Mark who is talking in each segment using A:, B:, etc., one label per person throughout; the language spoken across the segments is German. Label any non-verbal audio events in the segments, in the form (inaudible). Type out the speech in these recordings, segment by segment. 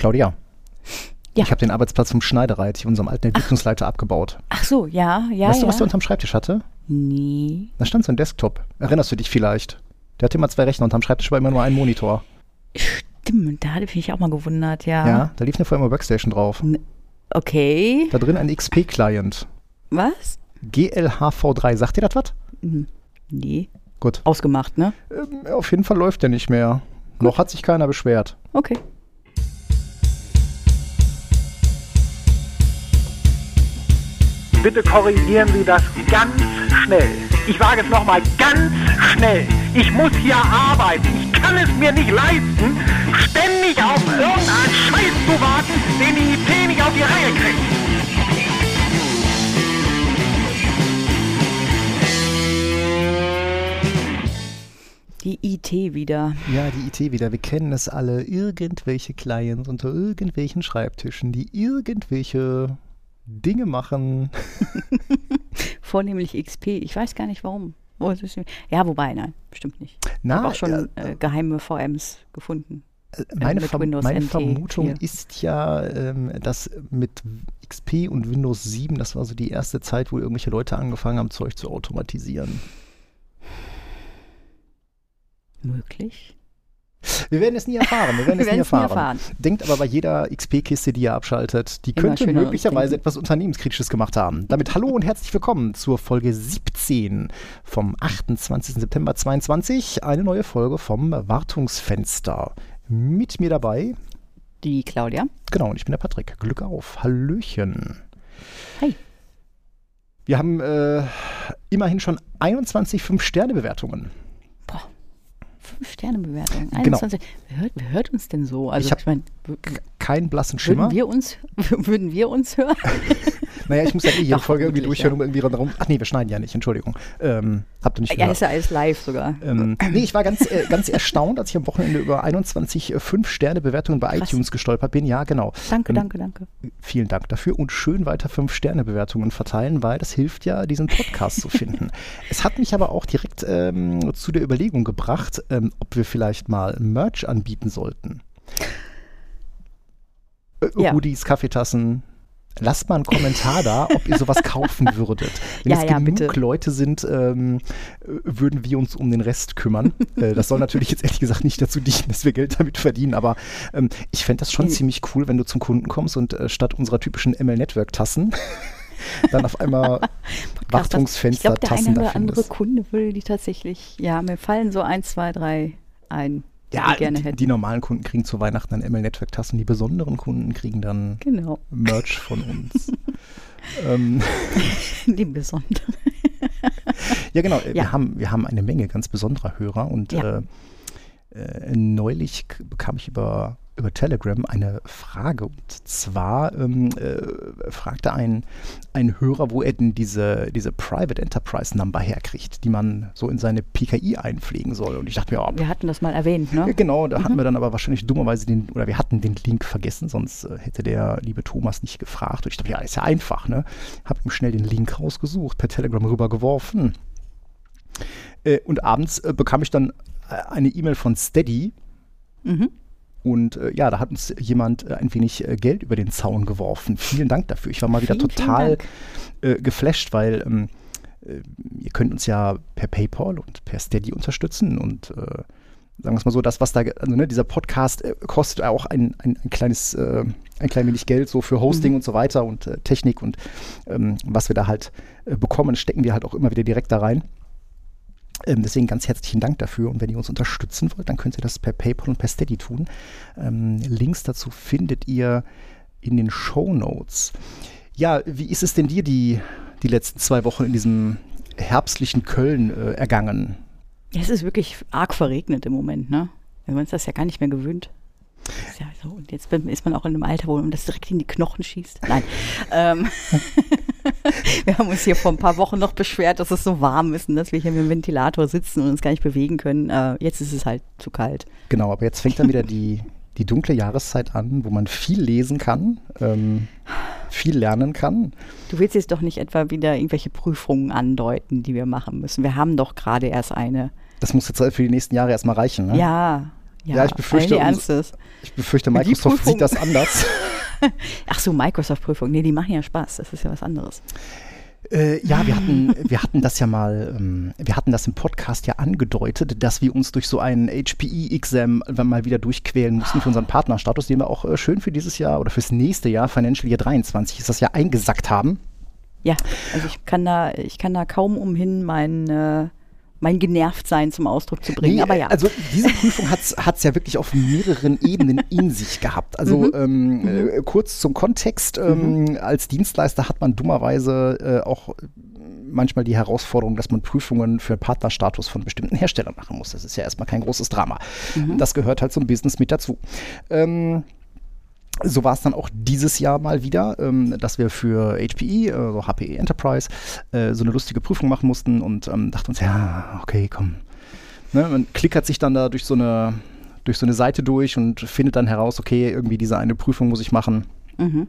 A: Claudia.
B: Ja.
A: Ich habe den Arbeitsplatz vom Schneidereit, unserem alten Entwicklungsleiter, abgebaut.
B: Ach so, ja, ja.
A: weißt du,
B: ja.
A: was der unterm Schreibtisch hatte?
B: Nee.
A: Da stand so ein Desktop. Erinnerst du dich vielleicht? Der hatte immer zwei Rechner unterm Schreibtisch war immer nur ein Monitor.
B: Stimmt, da hatte ich mich auch mal gewundert, ja.
A: Ja, da lief eine Firma Workstation drauf.
B: Okay.
A: Da drin ein XP-Client.
B: Was?
A: GLHV3. Sagt dir das was?
B: Nee.
A: Gut.
B: Ausgemacht, ne?
A: Ähm, auf jeden Fall läuft der nicht mehr. Noch hat sich keiner beschwert.
B: Okay.
C: Bitte korrigieren Sie das ganz schnell. Ich wage es nochmal ganz schnell. Ich muss hier arbeiten. Ich kann es mir nicht leisten, ständig auf irgendeinen Scheiß zu warten, den die IT nicht auf die Reihe kriegt.
B: Die IT wieder.
A: Ja, die IT wieder. Wir kennen es alle. Irgendwelche Clients unter irgendwelchen Schreibtischen, die irgendwelche Dinge machen. (laughs)
B: Vornehmlich XP. Ich weiß gar nicht warum. Oh, Ja, wobei, nein, bestimmt nicht. Ich
A: Na,
B: habe auch schon
A: ja,
B: äh, geheime VMs gefunden.
A: Äh, Meine,
B: Windows
A: meine Vermutung
B: hier.
A: ist ja, ähm, dass mit XP und Windows 7, das war so die erste Zeit, wo irgendwelche Leute angefangen haben, Zeug zu automatisieren.
B: Möglich.
A: Wir werden es nie erfahren. Wir werden (laughs)
B: Wir
A: es nie
B: werden's nie
A: erfahren.
B: erfahren.
A: Denkt aber bei jeder XP-Kiste, die ihr abschaltet, die
B: Immer
A: könnte möglicherweise etwas Unternehmenskritisches gemacht haben. Damit hallo und herzlich willkommen zur Folge 17 vom 28. September 22. Eine neue Folge vom Wartungsfenster. Mit mir dabei,
B: Die Claudia.
A: genau, und ich bin der Patrick. Glück auf. Hallöchen.
B: Hi.
A: Wir haben äh, immerhin schon 21 5-Sterne-Bewertungen.
B: Boah. Fünf Sterne Bewertung.
A: Genau.
B: 21. Wer, hört, wer hört uns denn so? Also
A: Ich hab
B: meine,
A: Keinen blassen Schimmer.
B: würden wir uns (laughs) würden wir uns hören? (laughs)
A: Naja, ich muss ja eh jede
B: Doch,
A: Folge irgendwie durchhören, um irgendwie darum. Ach nee, wir schneiden ja nicht, Entschuldigung. Ähm, habt ihr nicht
B: ja,
A: gehört.
B: ist ja alles live sogar.
A: Ähm, nee, ich war ganz, äh, ganz erstaunt, als ich am Wochenende über 21 5-Sterne-Bewertungen bei
B: Krass.
A: iTunes gestolpert bin. Ja, genau.
B: Danke,
A: ähm,
B: danke, danke.
A: Vielen Dank dafür und schön weiter 5-Sterne-Bewertungen verteilen, weil das hilft ja, diesen Podcast zu finden. (laughs) Es hat mich aber auch direkt ähm, zu der Überlegung gebracht, ähm, ob wir vielleicht mal Merch anbieten sollten. Äh,
B: Ja.
A: Hoodies, Kaffeetassen. Lasst mal einen Kommentar da, ob ihr sowas (laughs) kaufen würdet. Wenn
B: Ja,
A: es
B: ja,
A: genug
B: bitte.
A: Leute sind, ähm, äh, würden wir uns um den Rest kümmern. (laughs) äh, das soll natürlich jetzt ehrlich gesagt nicht dazu dienen, dass wir Geld damit verdienen, aber ähm, ich fände das schon
B: Mhm.
A: ziemlich cool, wenn du zum Kunden kommst und äh, statt unserer typischen ML-Network-Tassen (laughs) dann auf einmal
B: Ich glaube, der
A: Wartungsfenster-Tassen
B: eine
A: da
B: oder andere. Kunde will die tatsächlich, ja, mir fallen so ein, zwei, drei ein,
A: Ja,
B: wir gerne
A: die,
B: hätten.
A: die normalen Kunden kriegen zu Weihnachten dann ML-Network-Tassen, die besonderen Kunden kriegen dann
B: genau,
A: Merch von uns. (laughs) ähm, (laughs)
B: die besondere. (laughs)
A: Ja, genau. äh, Wir,
B: Ja.
A: haben, wir haben eine Menge ganz besonderer Hörer und
B: Ja.
A: äh, äh, neulich bekam ich über, über Telegram eine Frage und zwar ähm, äh, fragte ein, ein Hörer, wo er denn diese, diese Private Enterprise Number herkriegt, die man so in seine PKI einpflegen soll. Und ich dachte mir, oh,
B: Wir hatten das mal erwähnt, ne?
A: ja, genau, da hatten wir dann aber wahrscheinlich dummerweise den, oder wir hatten den Link vergessen, sonst äh, hätte der liebe Thomas nicht gefragt. Und ich dachte, ja, ist ja einfach, ne? Hab ihm schnell den Link rausgesucht, per Telegram rübergeworfen. Äh, und abends äh, bekam ich dann äh, eine E-Mail von Steady.
B: Mhm.
A: Und äh, ja, da hat uns jemand äh, ein wenig äh, Geld über den Zaun geworfen. Vielen Dank dafür. Ich war mal wieder
B: Vielen, vielen
A: total
B: Dank.
A: äh, geflasht, weil ähm, äh, ihr könnt uns ja per PayPal und per Steady unterstützen und sagen wir es mal so, das, was da, also ne, dieser Podcast kostet auch ein, ein, ein kleines, ein klein wenig Geld so für Hosting und so weiter und Technik und ähm, was wir da halt bekommen, stecken wir halt auch immer wieder direkt da rein. Ähm, deswegen ganz herzlichen Dank dafür und wenn ihr uns unterstützen wollt, dann könnt ihr das per PayPal und per Steady tun. Ähm, Links dazu findet ihr in den Show Notes. Ja, wie ist es denn dir die, die letzten zwei Wochen in diesem herbstlichen Köln äh, ergangen?
B: Es ist wirklich arg verregnet im Moment, ne? Wir haben uns das ja gar nicht mehr gewöhnt. Ist ja so, und jetzt ist man auch in einem Alter, wo man das direkt in die Knochen schießt. Nein. (laughs) ähm, (laughs) wir haben uns hier vor ein paar Wochen noch beschwert, dass es so warm ist und dass wir hier mit dem Ventilator sitzen und uns gar nicht bewegen können. Äh, jetzt ist es halt zu kalt.
A: Genau, aber jetzt fängt dann wieder die, die dunkle Jahreszeit an, wo man viel lesen kann, ähm, viel lernen kann.
B: Du willst jetzt doch nicht etwa wieder irgendwelche Prüfungen andeuten, die wir machen müssen. Wir haben doch gerade erst eine.
A: Das muss jetzt für die nächsten Jahre erstmal reichen. Ne?
B: Ja,
A: Ja, ich befürchte. Ich befürchte, Microsoft sieht das anders. (laughs)
B: Ach so, Microsoft-Prüfung. Nee, die machen ja Spaß. Das ist ja was anderes.
A: Äh, ja, wir hatten, wir hatten das ja mal, ähm, wir hatten das im Podcast ja angedeutet, dass wir uns durch so einen HPE-Exam mal wieder durchquälen mussten für unseren Partnerstatus, den wir auch äh, schön für dieses Jahr oder fürs nächste Jahr, Financial Year 23, ist das ja eingesackt haben.
B: Ja, also ich kann da, ich kann da kaum umhin, mein, äh, mein Genervtsein zum Ausdruck zu bringen.
A: Nee,
B: Aber ja.
A: Also diese Prüfung hat es ja wirklich auf mehreren Ebenen in sich gehabt. Also
B: Mhm.
A: ähm, äh, kurz zum Kontext, ähm, als Dienstleister hat man dummerweise äh, auch manchmal die Herausforderung, dass man Prüfungen für Partnerstatus von bestimmten Herstellern machen muss. Das ist ja erstmal kein großes Drama.
B: Mhm.
A: Das gehört halt zum Business mit dazu. Ähm, so war es dann auch dieses Jahr mal wieder, ähm, dass wir für HPE, also HPE Enterprise, äh, so eine lustige Prüfung machen mussten und ähm, dachten uns, ja, okay, komm. Ne, man klickert sich dann da durch so eine durch so eine Seite durch und findet dann heraus, okay, irgendwie diese eine Prüfung muss ich machen.
B: Mhm.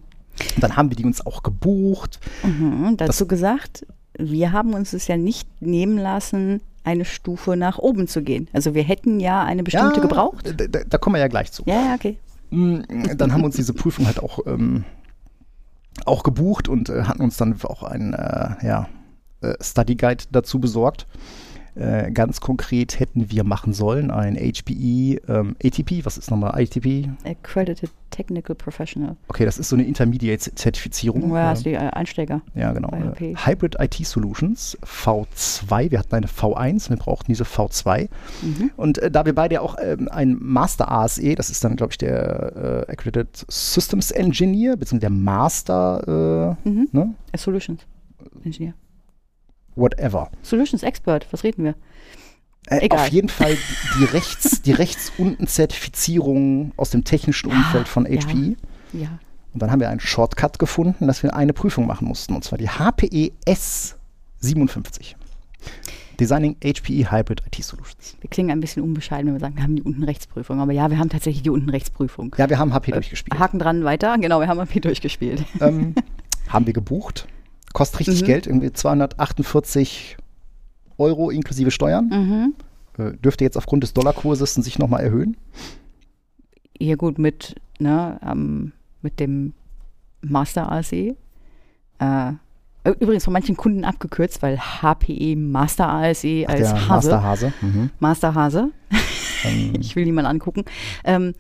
A: Und dann haben wir die uns auch gebucht.
B: Mhm. Dazu gesagt, wir haben uns es ja nicht nehmen lassen, eine Stufe nach oben zu gehen. Also wir hätten ja eine bestimmte
A: ja,
B: gebraucht.
A: Da, da, kommen wir ja gleich zu.
B: Ja, okay.
A: Mm, Dann haben uns diese Prüfung halt auch, ähm, auch gebucht und äh, hatten uns dann auch einen äh, ja, äh, Study Guide dazu besorgt. Äh, ganz konkret hätten wir machen sollen ein HPE ähm, ATP. Was ist nochmal ATP?
B: Accredited Technical Professional.
A: Okay, das ist so eine Intermediate-Zertifizierung.
B: Ja, ist die äh, Einsteiger.
A: Ja, genau.
B: Bei
A: Äh. Hybrid IT Solutions V2. Wir hatten eine V1, wir brauchten diese V2.
B: Mhm.
A: Und äh, da wir beide ja auch ähm, ein Master ASE, das ist dann, glaube ich, der Accredited Systems Engineer, beziehungsweise der Master,
B: Mhm.
A: ne?
B: Solutions Engineer.
A: Whatever.
B: Solutions Expert, was reden wir?
A: Äh,
B: Egal.
A: auf jeden Fall (laughs) die rechts, die rechts unten Zertifizierung aus dem technischen
B: Ja,
A: Umfeld von
B: ja.
A: HPE.
B: Ja.
A: Und dann haben wir einen Shortcut gefunden, dass wir eine Prüfung machen mussten, und zwar die HPE S57. Designing HPE Hybrid IT Solutions.
B: Wir klingen ein bisschen unbescheiden, wenn wir sagen, wir haben die Untenrechtsprüfung. Aber ja, wir haben tatsächlich die Untenrechtsprüfung.
A: Ja, wir haben HP
B: Äh,
A: durchgespielt.
B: Haken dran, weiter. Genau, wir haben AP durchgespielt.
A: ähm, (laughs) haben wir gebucht. Kostet richtig
B: Mhm.
A: Geld, irgendwie 248 Euro inklusive Steuern.
B: Mhm.
A: Äh, dürfte jetzt aufgrund des Dollarkurses sich nochmal erhöhen.
B: Ja gut, mit, ne, ähm, mit dem Master ASE. Äh, übrigens von manchen Kunden abgekürzt, weil HPE Master ASE
A: Ach,
B: als
A: der
B: Hase.
A: Masterhase. Mhm.
B: Master Hase.
A: Ähm, (laughs)
B: Ich will niemanden angucken. Ähm,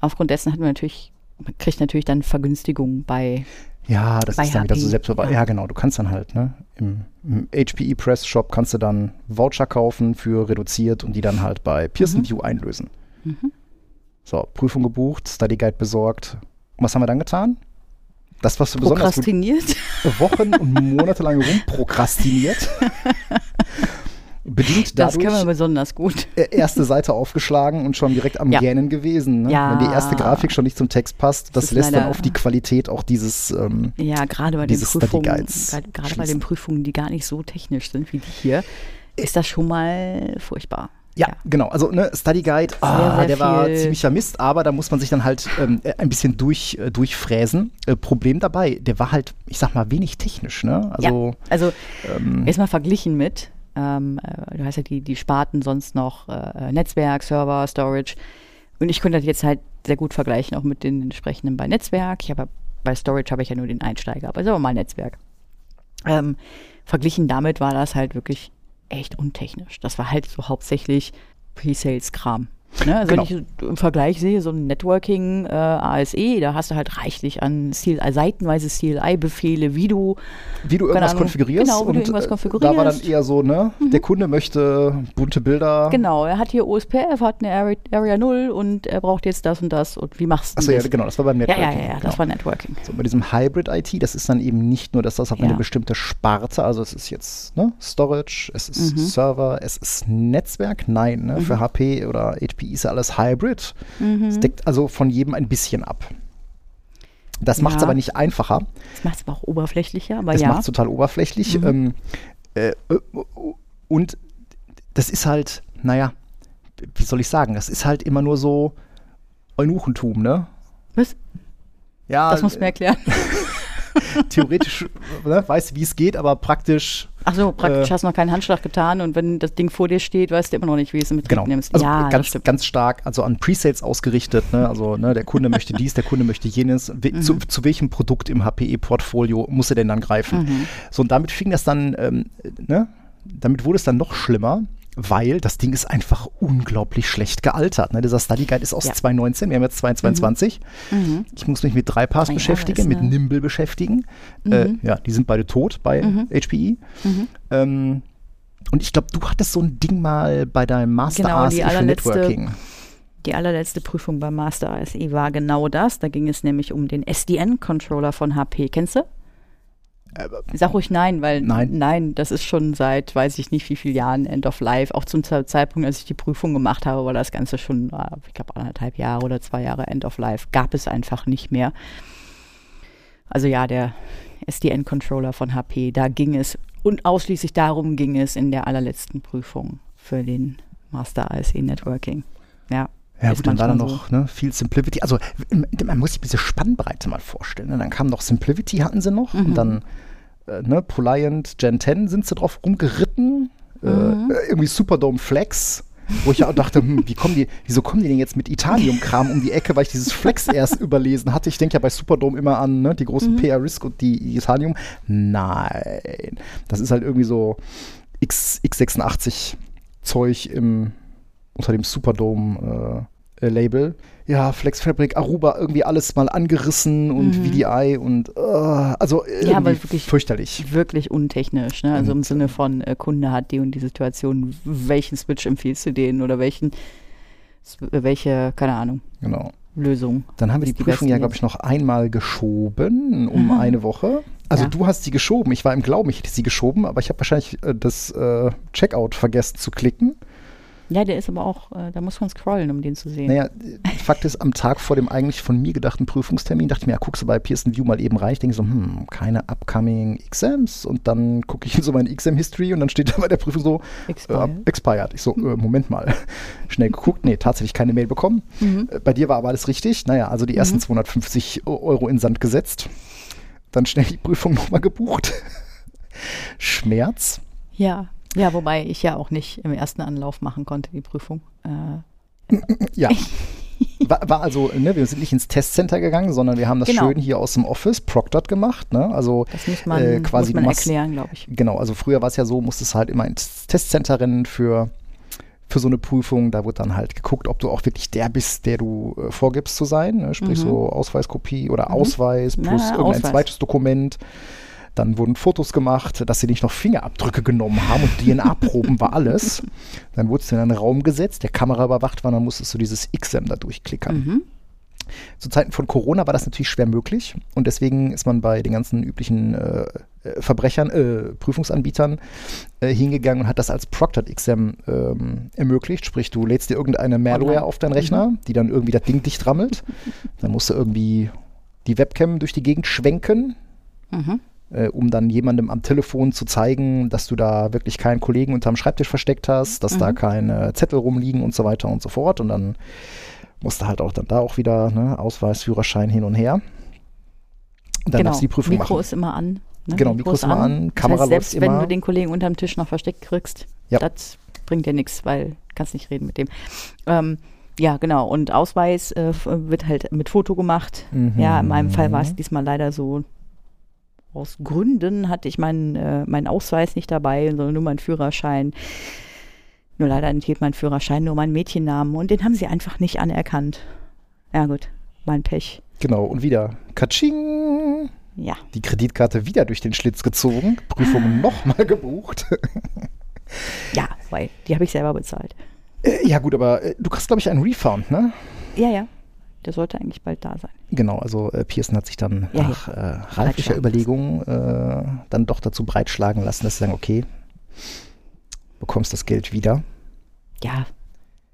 B: aufgrund dessen hatten wir natürlich, man kriegt natürlich dann Vergünstigungen bei,
A: ja, das
B: Bei
A: ist dann wieder
B: HP,
A: so selbstverwaltet.
B: ja.
A: Ja. genau. Du kannst dann halt, ne, im, im HPE Press Shop kannst du dann Voucher kaufen für reduziert und die dann halt bei Pearson
B: Mhm.
A: View einlösen.
B: Mhm.
A: So, Prüfung gebucht, Study Guide besorgt. Und was haben wir dann getan? Das, was wir besonders gut
B: prokrastiniert.
A: Wochen und Monate lang (laughs) rumprokrastiniert. (laughs) Bedingt
B: Das können wir
A: dadurch
B: besonders gut.
A: äh, erste Seite aufgeschlagen und schon direkt am
B: Ja.
A: Gähnen gewesen. Ne?
B: Ja.
A: Wenn die erste Grafik schon nicht zum Text passt, das
B: ist
A: lässt dann auf die Qualität auch dieses ähm,
B: Ja, gerade bei den Prüfungen, gerade gerade bei den Prüfungen, die gar nicht so technisch sind wie die hier, ist das schon mal furchtbar.
A: Ja, genau. Also ne, Study Guide, ah,
B: sehr
A: der war ziemlicher Mist, aber da muss man sich dann halt ähm, äh, ein bisschen durch, äh, durchfräsen. Äh, Problem dabei, der war halt, ich sag mal, wenig technisch. Ne? Also
B: Also
A: ähm,
B: erstmal verglichen mit, ähm, äh, du hast ja die, die Sparten sonst noch äh, Netzwerk, Server, Storage. Und ich konnte das jetzt halt sehr gut vergleichen, auch mit den entsprechenden bei Netzwerk. Ich habe bei Storage habe ich ja nur den Einsteiger, aber sagen wir mal Netzwerk. Ähm, verglichen damit war das halt wirklich echt untechnisch. Das war halt so hauptsächlich Pre-Sales-Kram. Ne? Also
A: Genau.
B: wenn ich im Vergleich sehe, so ein Networking äh, ASE, da hast du halt reichlich an CLI, seitenweise CLI-Befehle, wie du
A: wie du irgendwas
B: Ahnung.
A: konfigurierst.
B: Genau, wie du irgendwas
A: äh,
B: konfigurierst. Mhm.
A: Da war dann eher so, ne, der Kunde möchte bunte Bilder.
B: Genau, er hat hier OSPF, hat eine Area, Area 0 und er braucht jetzt das und das. Und wie machst du
A: Achso, ja,
B: das?
A: genau, das war beim
B: ja,
A: Networking.
B: ja, ja, ja,
A: genau.
B: das war Networking.
A: So, bei diesem Hybrid IT, das ist dann eben nicht nur, dass das auf
B: Ja.
A: eine bestimmte Sparte, also es ist jetzt ne, Storage, es ist
B: Mhm.
A: Server, es ist Netzwerk. Nein, ne, für HP oder HP ist ja alles Hybrid.
B: Mhm.
A: Es deckt also von jedem ein bisschen ab. Das macht es
B: Ja.
A: aber nicht einfacher.
B: Das macht es aber auch oberflächlicher, aber
A: Das
B: ja.
A: macht es total oberflächlich.
B: Mhm.
A: Ähm, äh, äh, und das ist halt, naja, wie soll ich sagen, das ist halt immer nur so Eunuchentum, ne?
B: Was?
A: Ja,
B: Das musst du mir erklären. (laughs)
A: theoretisch ne, weiß, wie es geht, aber praktisch
B: Ach so, praktisch
A: Äh,
B: hast du noch keinen Handschlag getan und wenn das Ding vor dir steht, weißt du immer noch nicht, wie es mit
A: Genau.
B: nimmst.
A: Also
B: ja,
A: ganz, ganz stark, also an Presales ausgerichtet. Ne? Also ne, der Kunde möchte dies, der Kunde möchte jenes. We
B: Mhm.
A: zu, zu welchem Produkt im HPE-Portfolio muss er denn dann greifen?
B: Mhm.
A: So, und damit fing das dann, ähm, ne? damit wurde es dann noch schlimmer. Weil das Ding ist einfach unglaublich schlecht gealtert. Ne? Dieser Study Guide ist aus
B: Ja.
A: 2019, wir haben jetzt 2022.
B: Mhm.
A: Ich muss mich mit
B: Drei Jahre
A: beschäftigen,
B: ist
A: mit Nimble beschäftigen. Äh,
B: Mhm.
A: ja, die sind beide tot bei HPE.
B: Mhm.
A: Ähm, und ich glaube, du hattest so ein Ding mal bei deinem Master
B: Genau, die
A: ASE für Networking.
B: Die allerletzte Prüfung beim Master ASE war genau das. Da ging es nämlich um den SDN-Controller von HP. Kennst du? Sag ruhig nein, weil
A: Nein.
B: nein, das ist schon seit weiß ich nicht wie vielen Jahren End of Life. Auch zum Ze- Zeitpunkt, als ich die Prüfung gemacht habe, war das Ganze schon, äh, ich glaube, anderthalb Jahre oder zwei Jahre End of Life. Gab es einfach nicht mehr. Also ja, der SDN-Controller von HP, da ging es und ausschließlich darum ging es in der allerletzten Prüfung für den Master ASE Networking. Ja.
A: Ja gut, dann war da noch ne, viel Simplicity. Also man muss sich diese Spannbreite mal vorstellen. Ne? Dann kam noch Simplicity, hatten sie noch.
B: Mhm.
A: Und dann äh, ne, Poliant Gen 10 sind sie drauf rumgeritten.
B: Mhm.
A: Äh, irgendwie Superdome Flex. Wo ich ja auch dachte, hm, wie kommen die, wieso kommen die denn jetzt mit Itanium-Kram um die Ecke, weil ich dieses Flex erst überlesen hatte. Ich denke ja bei Superdome immer an ne, die großen PR Risk und die Itanium. Nein. Das ist halt irgendwie so X, X86 Zeug im, unter dem Superdome äh, äh, Label. Ja, Flex Fabric, Aruba, irgendwie alles mal angerissen und VDI und äh, also irgendwie
B: aber wirklich-
A: fürchterlich.
B: wirklich untechnisch, ne? Also im
A: Und,
B: Sinne von äh, Kunde hat die und die Situation, welchen Switch empfiehlst du denen oder welchen äh, welche, keine Ahnung,
A: Genau.
B: Lösung.
A: Dann haben wir die
B: die
A: Prüfung ja, glaube ich, noch einmal geschoben um eine Woche. Also
B: Ja.
A: du hast sie geschoben. Ich war im Glauben, ich hätte sie geschoben, aber ich habe wahrscheinlich äh, das äh, Checkout vergessen zu klicken.
B: Ja, der ist aber auch, äh, da muss man scrollen, um den zu sehen.
A: Naja, äh, Fakt ist, am Tag vor dem eigentlich von mir gedachten Prüfungstermin dachte ich mir, ja, guckst du bei Pearson View mal eben rein. Ich denke so, hm, keine upcoming Exams. Und dann gucke ich in (laughs) so meine Exam-History und dann steht da bei der Prüfung so, äh,
B: Expired.
A: expired. Ich so, äh, Moment mal. (laughs) Schnell geguckt, nee, tatsächlich keine Mail bekommen.
B: Mhm.
A: Äh, Bei dir war aber alles richtig. Naja, also die ersten 250 Euro in Sand gesetzt. Dann schnell die Prüfung nochmal gebucht. (laughs) Schmerz.
B: Ja. Ja, wobei ich ja auch nicht im ersten Anlauf machen konnte, die Prüfung. Äh,
A: Ja. War, war also, ne, wir sind nicht ins Testcenter gegangen, sondern wir haben das
B: Genau.
A: schön hier aus dem Office proctored gemacht. Ne? Also
B: das muss man,
A: äh, quasi
B: muss man erklären, glaube ich.
A: Genau, also früher war es ja so, musstest halt immer ins Testcenter rennen für, für so eine Prüfung. Da wird dann halt geguckt, ob du auch wirklich der bist, der du äh, vorgibst zu sein. Ne? Sprich
B: Mhm.
A: so Ausweiskopie oder
B: Mhm.
A: Ausweis
B: Na,
A: plus irgendein
B: Ausweis.
A: zweites Dokument. Dann wurden Fotos gemacht, dass sie nicht noch Fingerabdrücke genommen haben und DNA-Proben war alles. Dann wurdest du in einen Raum gesetzt, der Kamera überwacht war, dann musstest du dieses XM da durchklickern.
B: Mhm.
A: Zu Zeiten von Corona war das natürlich schwer möglich und deswegen ist man bei den ganzen üblichen äh, äh, Verbrechern, äh, Prüfungsanbietern äh, hingegangen und hat das als Proctored Exam ähm, ermöglicht. Sprich, du lädst dir irgendeine Malware
B: Online.
A: auf deinen Rechner, die dann irgendwie das Ding dicht rammelt. Dann musst du irgendwie die Webcam durch die Gegend schwenken,
B: Mhm.
A: Äh, um dann jemandem am Telefon zu zeigen, dass du da wirklich keinen Kollegen unterm Schreibtisch versteckt hast, dass da
B: Mhm.
A: keine Zettel rumliegen und so weiter und so fort. Und dann musste halt auch dann da auch wieder ne, Ausweis, Führerschein hin und her. Und dann
B: genau.
A: darfst du die Prüfung
B: Mikro
A: machen.
B: ist immer an. Ne?
A: Genau, Mikro ist immer an, Kamera
B: das heißt, selbst
A: läuft
B: wenn
A: immer.
B: du den Kollegen unterm Tisch noch versteckt kriegst,
A: Ja.
B: das bringt dir nichts, weil du kannst nicht reden mit dem. Ähm, ja, genau. Und Ausweis äh, wird halt mit Foto gemacht.
A: Mhm.
B: Ja, in meinem Fall war es diesmal leider so. Aus Gründen hatte ich meinen, äh, meinen Ausweis nicht dabei, sondern nur meinen Führerschein. Nur leider enthielt mein Führerschein nur meinen Mädchennamen und den haben sie einfach nicht anerkannt. Ja, gut, mein Pech.
A: Genau, und wieder Katsching!
B: Ja.
A: Die Kreditkarte wieder durch den Schlitz gezogen,
B: Ah.
A: Prüfung nochmal gebucht. (laughs)
B: Ja, weil die habe ich selber bezahlt.
A: Äh, ja, gut, aber äh, du kriegst, glaube ich, einen Refund, ne?
B: Ja, ja. Der sollte eigentlich bald da sein.
A: Genau, also äh, Pearson hat sich dann
B: Ja,
A: nach äh, reiflicher. Überlegung äh, dann doch dazu breitschlagen lassen, dass sie sagen, okay, bekommst das Geld wieder.
B: Ja.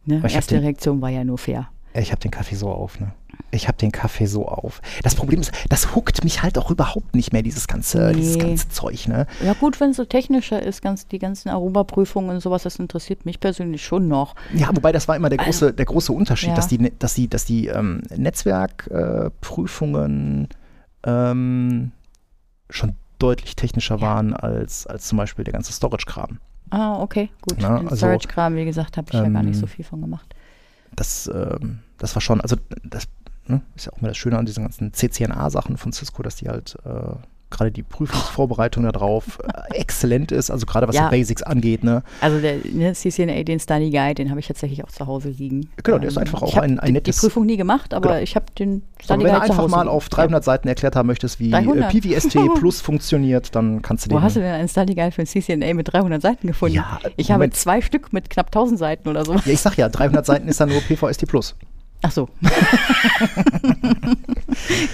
B: Ne? Erste
A: den-
B: Reaktion war ja nur fair.
A: Ich habe den Kaffee so auf, ne? Ich habe den Kaffee so auf. Das Problem ist, das huckt mich halt auch überhaupt nicht mehr, dieses ganze, dieses
B: Nee.
A: ganze Zeug, ne?
B: Ja gut, wenn es so technischer ist, ganz, die ganzen Aruba-Prüfungen und sowas, das interessiert mich persönlich schon noch.
A: Ja, wobei das war immer der große, der große Unterschied,
B: Ja.
A: dass die, Ne- dass die, dass die ähm, Netzwerkprüfungen äh, ähm, schon deutlich technischer waren als, als zum Beispiel der ganze Storage-Kram.
B: Ah, okay, gut.
A: Na,
B: Den
A: also,
B: Storage-Kram, wie gesagt, habe ich ja gar nicht
A: ähm,
B: so viel von gemacht.
A: Das, ähm, das war schon, also das ne, ist ja auch immer das Schöne an diesen ganzen CCNA-Sachen von Cisco, dass die halt äh, gerade die Prüfungsvorbereitung darauf äh, (laughs) exzellent ist, also gerade was
B: Ja.
A: die Basics angeht. Ne?
B: Also der ne, CCNA, den Study Guide, den habe ich tatsächlich auch zu Hause liegen.
A: Genau, der ist einfach auch
B: ich
A: ein- ein nettes-
B: Die Prüfung nie gemacht, aber
A: Genau.
B: ich habe den
A: Aber
B: Study
A: wenn du
B: Guide zu
A: einfach mal auf 300 Seiten erklärt haben möchtest, wie äh,
B: 300?
A: PVST (laughs) Plus funktioniert, dann kannst du
B: Ja. Wo
A: den.
B: hast du denn einen Study Guide für ein CCNA mit 300 Seiten gefunden?
A: Ja,
B: ich habe
A: Moment.
B: zwei Stück mit knapp 1000 Seiten oder so.
A: ja, ich sag ja, 300 Seiten ist dann nur PVST Plus.
B: Ach so. (laughs)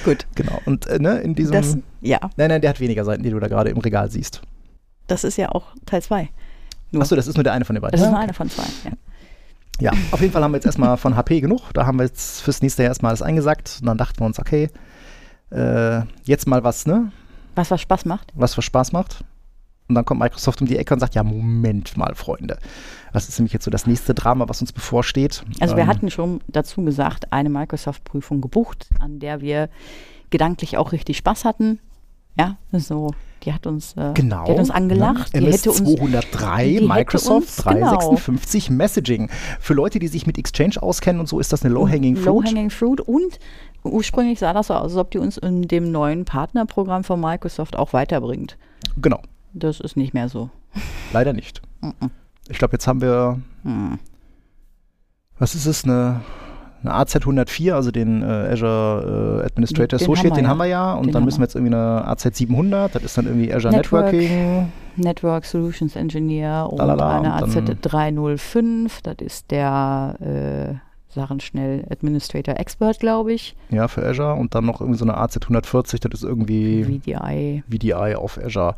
B: Gut.
A: Genau. Und äh, ne, in diesem.
B: Das, ja,
A: nein, nein, der hat weniger Seiten, die du da gerade im Regal siehst.
B: das ist ja auch Teil 2. Nur.
A: Achso, das ist nur der eine von den beiden.
B: Das ist
A: Ja,
B: nur
A: okay.
B: eine von zwei. Ja.
A: Ja, auf jeden Fall haben wir jetzt erstmal von HP genug. Da haben wir jetzt fürs nächste Jahr erstmal alles eingesackt. Und dann dachten wir uns, okay, äh, jetzt mal was, ne?
B: Was was Spaß macht.
A: Was für Spaß macht. Und dann kommt Microsoft um die Ecke und sagt, ja, Moment mal, Freunde. Was ist nämlich jetzt so das nächste Drama, was uns bevorsteht?
B: Also wir
A: Ähm,
B: hatten schon dazu gesagt, eine Microsoft-Prüfung gebucht, an der wir gedanklich auch richtig Spaß hatten. Ja, so, die hat uns, äh,
A: Genau.
B: die hat uns angelacht.
A: Ne?
B: Die
A: MS
B: hätte uns,
A: 203
B: die
A: Microsoft
B: uns, genau.
A: 356 Messaging. Für Leute, die sich mit Exchange auskennen und so, ist das eine Low-Hanging Fruit.
B: Low-hanging fruit und ursprünglich sah das so aus, als ob die uns in dem neuen Partnerprogramm von Microsoft auch weiterbringt.
A: Genau,
B: Das ist nicht mehr so.
A: leider nicht. Ich glaube, jetzt haben wir,
B: Hm.
A: was ist es, eine, eine AZ 104, also den äh, Azure äh, Administrator
B: Den
A: Associate,
B: haben
A: den
B: ja.
A: haben wir ja. Und
B: Den
A: dann müssen wir jetzt irgendwie eine AZ 700, das ist dann irgendwie Azure
B: Network,
A: Networking.
B: Network Solutions Engineer und
A: Lalala,
B: eine
A: und
B: AZ
A: dann-
B: 305, das ist der äh, Sachen schnell Administrator Expert, glaube ich.
A: Ja, für Azure. Und dann noch irgendwie so eine AZ 140, das ist irgendwie
B: VDI.
A: VDI auf Azure.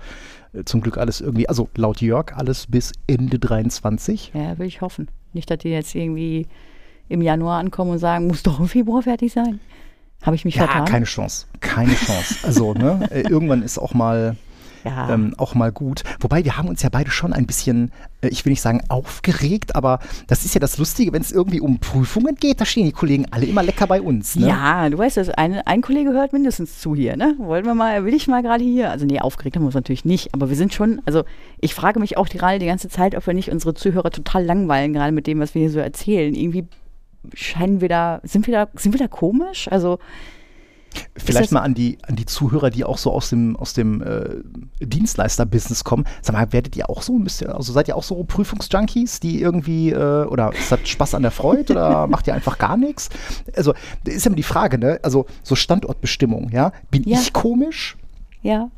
A: Äh, Zum Glück alles irgendwie, also laut Jörg alles bis Ende 23.
B: Ja, will ich hoffen. Nicht, dass die jetzt irgendwie im Januar ankommen und sagen, muss doch im Februar fertig sein. Habe ich mich
A: Ja,
B: vertan?
A: keine Chance. Keine Chance. Also, ne, (laughs) äh, irgendwann ist auch mal,
B: ja.
A: ähm, auch mal gut. Wobei, wir haben uns ja beide schon ein bisschen, äh, ich will nicht sagen aufgeregt, aber das ist ja das Lustige, wenn es irgendwie um Prüfungen geht, da stehen die Kollegen alle immer lecker bei uns. Ne?
B: Ja, du weißt das, ein, ein Kollege hört mindestens zu hier, ne? Wollen wir mal, will ich mal gerade hier? Also nee, aufgeregt haben wir uns natürlich nicht, aber wir sind schon, also ich frage mich auch gerade die ganze Zeit, ob wir nicht unsere Zuhörer total langweilen, gerade mit dem, was wir hier so erzählen. Irgendwie scheinen wir da, sind wir da, sind wir da komisch? Also,
A: Vielleicht mal an die, an die Zuhörer, die auch so aus dem, aus dem äh, Dienstleister-Business kommen. Sag mal, werdet ihr auch so, müsst ihr, also seid ihr auch so Prüfungsjunkies, die irgendwie, äh, oder ist das Spaß an der Freude oder (laughs) macht ihr einfach gar nichts? Also, ist ja immer die Frage, ne? Also, so Standortbestimmung, ja? Bin
B: Ja.
A: ich komisch?
B: ja,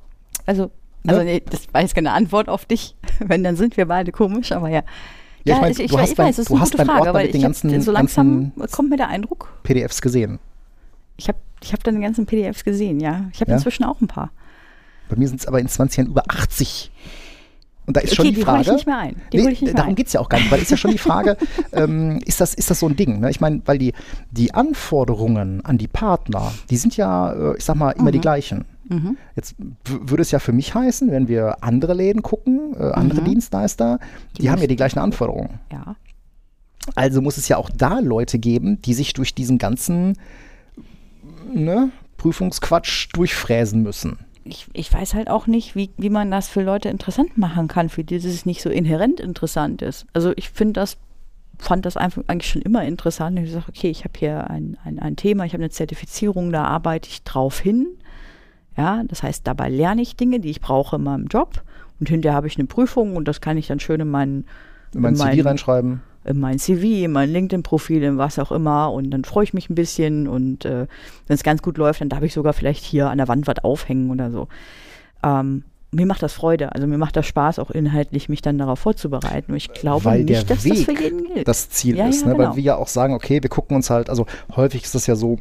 B: also,
A: Ne?
B: also nee, das war jetzt keine Antwort auf dich. (laughs) Wenn, dann sind wir beide komisch, aber ja.
A: Ja, ich mein,
B: ich, ich,
A: du hast
B: ich
A: dein-
B: weiß, das ist
A: du
B: eine
A: hast
B: gute Frage,
A: Ordner
B: weil
A: mit den
B: ich hab,
A: ganzen-
B: so langsam
A: ganzen-
B: kommt mir der Eindruck,
A: PDFs gesehen.
B: Ich habe ich hab deine ganzen PDFs gesehen, ja. Ich habe
A: Ja?
B: inzwischen auch ein paar.
A: Bei mir sind es aber in 20 Jahren über 80. Und da ist
B: Okay,
A: schon die
B: die
A: Frage.
B: ich nicht mehr ein. Die
A: Nee,
B: ich nicht
A: darum geht es ja auch gar nicht, weil ist ja schon die Frage, (laughs) ähm, ist, das, ist das so ein Ding? Ne? Ich meine, weil die, die Anforderungen an die Partner, die sind ja, äh, ich sag mal, immer die gleichen.
B: Mhm.
A: Jetzt würde es ja für mich heißen, wenn wir andere Läden gucken, äh, andere
B: Mhm.
A: Dienstleister, die,
B: Die
A: haben ja die gleichen Anforderungen.
B: Ja.
A: Also muss es ja auch da Leute geben, die sich durch diesen ganzen ne, Prüfungsquatsch durchfräsen müssen.
B: Ich, ich weiß halt auch nicht, wie, wie man das für Leute interessant machen kann, für die es nicht so inhärent interessant ist. Also ich finde das, fand das einfach eigentlich schon immer interessant. Ich sage, okay, ich habe hier ein, ein, ein Thema, ich habe eine Zertifizierung, da arbeite ich drauf hin. Ja, das heißt, dabei lerne ich Dinge, die ich brauche in meinem Job. Und hinterher habe ich eine Prüfung und das kann ich dann schön in meinen
A: In mein
B: In
A: CV reinschreiben.
B: In mein CV, in mein LinkedIn-Profil, in was auch immer und dann freue ich mich ein bisschen und äh, wenn es ganz gut läuft, dann darf ich sogar vielleicht hier an der Wand was aufhängen oder so. Ähm, mir macht das Freude, also mir macht das Spaß, auch inhaltlich mich dann darauf vorzubereiten. Und ich glaube
A: weil
B: nicht, dass
A: Weg
B: das für jeden gilt.
A: das Ziel
B: Ja,
A: ist.
B: ja,
A: ne?
B: genau.
A: Weil wir ja auch sagen, okay, wir gucken uns halt, also häufig ist es ja so,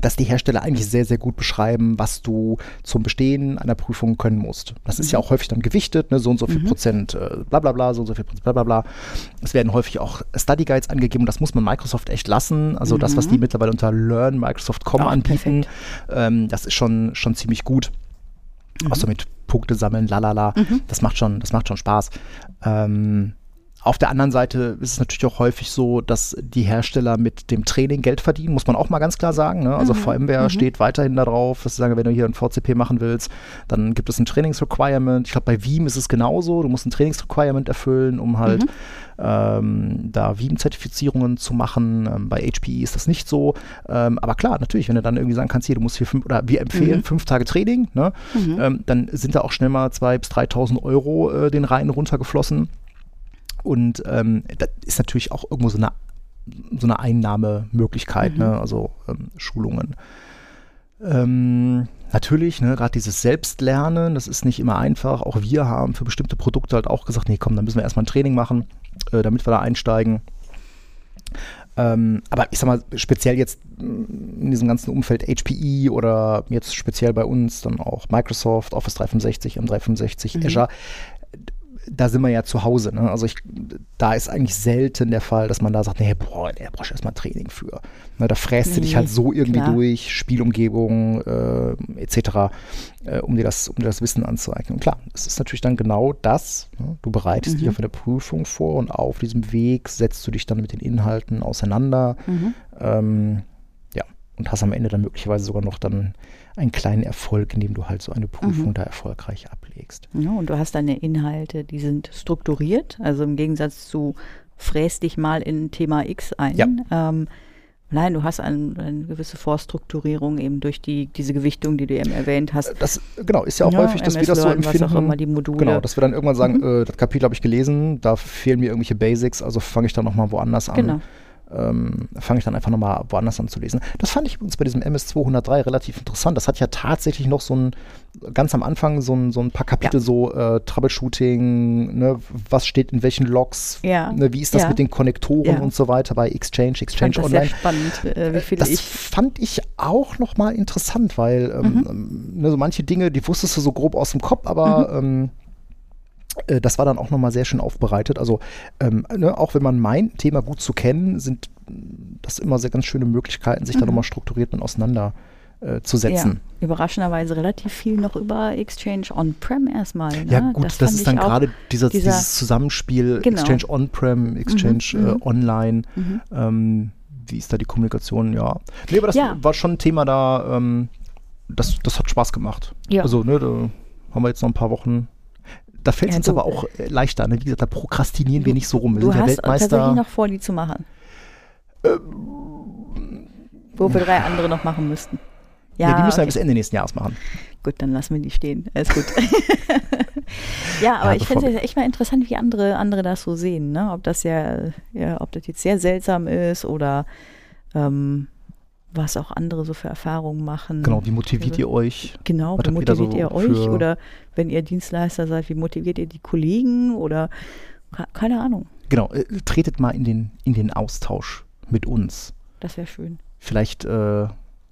A: dass die Hersteller eigentlich sehr, sehr gut beschreiben, was du zum Bestehen einer Prüfung können musst. Das ist ja
B: Mhm.
A: auch häufig dann gewichtet, ne? so und so viel Prozent äh, bla bla bla, so und so viel Prozent bla bla bla. Es werden häufig auch Study Guides angegeben, das muss man Microsoft echt lassen. Also das, was die mittlerweile unter Learn Microsoft.com
B: Mhm.
A: Anbieten, ähm, das ist schon, schon ziemlich gut.
B: Mhm.
A: Auch so mit Punkte sammeln, lalala. Das macht schon, das macht schon Spaß. Ähm, auf der anderen Seite ist es natürlich auch häufig so, dass die Hersteller mit dem Training Geld verdienen, muss man auch mal ganz klar sagen. Ne? Also
B: Mhm.
A: VMware
B: Mhm.
A: steht weiterhin darauf, dass sie sagen, wenn du hier ein VCP machen willst, dann gibt es ein Trainingsrequirement. Ich glaube, bei Veeam ist es genauso. Du musst ein Trainingsrequirement erfüllen, um halt
B: Mhm.
A: ähm, da Veeam-Zertifizierungen zu machen. Ähm, bei HPE ist das nicht so. Ähm, aber klar, natürlich, wenn du dann irgendwie sagen kannst, hier, du musst hier fünf, oder wir empfehlen
B: Mhm.
A: fünf Tage Training, ne?
B: Mhm.
A: ähm, dann sind da auch schnell mal 2.000 bis 3.000 Euro äh, den Reihen runtergeflossen. Und ähm, das ist natürlich auch irgendwo so eine, so eine Einnahmemöglichkeit,
B: Mhm.
A: ne? also ähm, Schulungen. Ähm, natürlich, ne, gerade dieses Selbstlernen, das ist nicht immer einfach. Auch wir haben für bestimmte Produkte halt auch gesagt, nee, komm, dann müssen wir erstmal ein Training machen, äh, damit wir da einsteigen. Ähm, aber ich sag mal, speziell jetzt in diesem ganzen Umfeld HPE oder jetzt speziell bei uns dann auch Microsoft, Office 365, M365,
B: Mhm.
A: Azure, da sind wir ja zu Hause. Ne? Also ich, da ist eigentlich selten der Fall, dass man da sagt, nee, boah, der brauchst erstmal Training für. Ne, da fräst du dich
B: Nee,
A: halt so irgendwie
B: klar.
A: durch, Spielumgebung äh, etc., äh, um, dir das, um dir das Wissen anzueignen. Und klar, es ist natürlich dann genau das. Ne? Du bereitest dich
B: Mhm.
A: auf eine Prüfung vor und auf diesem Weg setzt du dich dann mit den Inhalten auseinander.
B: Mhm.
A: Ähm, ja, und hast am Ende dann möglicherweise sogar noch dann einen kleinen Erfolg, indem du halt so eine Prüfung
B: Mhm.
A: da erfolgreich ablegst.
B: Ja, und du hast deine Inhalte, die sind strukturiert, also im Gegensatz zu fräst dich mal in Thema X ein.
A: Ja.
B: Ähm, nein, du hast ein, eine gewisse Vorstrukturierung eben durch die, diese Gewichtung, die du eben erwähnt hast.
A: Das, genau, ist ja auch
B: Ja,
A: häufig, dass wir das so empfinden. Genau, dass wir dann irgendwann sagen,
B: Mhm.
A: äh, das Kapitel habe ich gelesen, da fehlen mir irgendwelche Basics, also fange ich dann nochmal woanders an.
B: Genau.
A: Ähm, fange ich dann einfach nochmal woanders an zu lesen. Das fand ich übrigens bei diesem MS203 relativ interessant. Das hat ja tatsächlich noch so ein, ganz am Anfang so ein, so ein paar Kapitel
B: Ja.
A: so äh, Troubleshooting, ne, was steht in welchen Logs,
B: Ja.
A: ne, wie ist das
B: Ja.
A: mit den Konnektoren und so weiter bei Exchange, Exchange
B: fand das
A: Online.
B: sehr spannend, äh, wie viel
A: Das
B: ich.
A: fand ich auch nochmal interessant, weil ähm,
B: Mhm.
A: ähm, ne, so manche Dinge, die wusstest du so grob aus dem Kopf, aber ähm, äh, das war dann auch nochmal sehr schön aufbereitet. Also ähm, ne, auch wenn man meint, ein Thema gut zu kennen, sind das immer sehr ganz schöne Möglichkeiten, sich da
B: Mhm.
A: nochmal strukturiert und auseinander äh, zu
B: Ja,
A: setzen.
B: überraschenderweise relativ viel noch über Exchange On-Prem erstmal. Ne?
A: Ja, gut, das,
B: fand
A: ist dann gerade dieser,
B: dieser-
A: dieses Zusammenspiel
B: Genau.
A: Exchange On-Prem, Exchange
B: Mhm,
A: äh,
B: mhm.
A: Online.
B: Mhm.
A: Ähm, wie ist da die Kommunikation? Ja. Nee, aber das
B: Ja.
A: war schon ein Thema da, ähm, das, das hat Spaß gemacht.
B: Ja.
A: Also, ne, da haben wir jetzt noch ein paar Wochen. Da fällt es
B: Ja,
A: uns aber auch äh, leichter. Ne? Wie gesagt, da prokrastinieren wir nicht so rum. Wir
B: Du
A: sind ja
B: hast tatsächlich
A: Weltmeister.
B: noch vor, die zu machen. Wo wir drei andere noch machen müssten.
A: ja, die müssen wir
B: okay.
A: bis Ende nächsten Jahres machen.
B: Gut, dann lassen wir die stehen. Alles gut. (laughs) ja, aber
A: Ja,
B: ich finde es echt mal interessant, wie andere, andere das so sehen. Ne? Ob das ja, ja, ob das jetzt sehr seltsam ist oder ähm, was auch andere so für Erfahrungen machen.
A: Genau, wie motiviert ihr euch?
B: Genau, wie motiviert
A: so
B: ihr euch? Oder wenn ihr Dienstleister seid, wie motiviert ihr die Kollegen? Oder ke- keine Ahnung.
A: Genau, äh, tretet mal in den, in den Austausch mit uns.
B: Das wäre schön.
A: Vielleicht äh,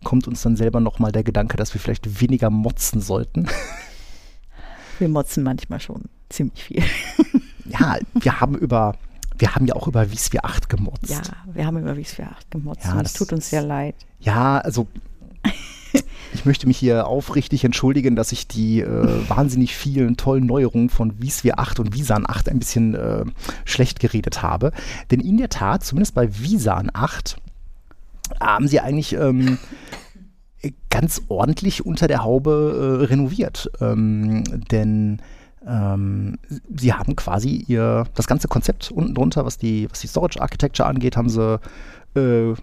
A: kommt uns dann selber nochmal der Gedanke, dass wir vielleicht weniger motzen sollten. (laughs)
B: Wir motzen manchmal schon ziemlich viel. (laughs)
A: ja, wir haben über, wir haben ja auch über Wiesvier 8 gemotzt.
B: Ja, wir haben über Wies 8 gemotzt.
A: Ja,
B: und
A: das
B: es tut uns sehr leid.
A: Ja, also ich möchte mich hier aufrichtig entschuldigen, dass ich die äh, wahnsinnig vielen tollen Neuerungen von Wiesvier 8 und Visan 8 ein bisschen äh, schlecht geredet habe. Denn in der Tat, zumindest bei Visan 8, haben sie eigentlich ähm, ganz ordentlich unter der Haube äh, renoviert. Ähm, denn ähm, sie haben quasi ihr das ganze Konzept unten drunter, was die, was die Storage Architecture angeht, haben sie äh,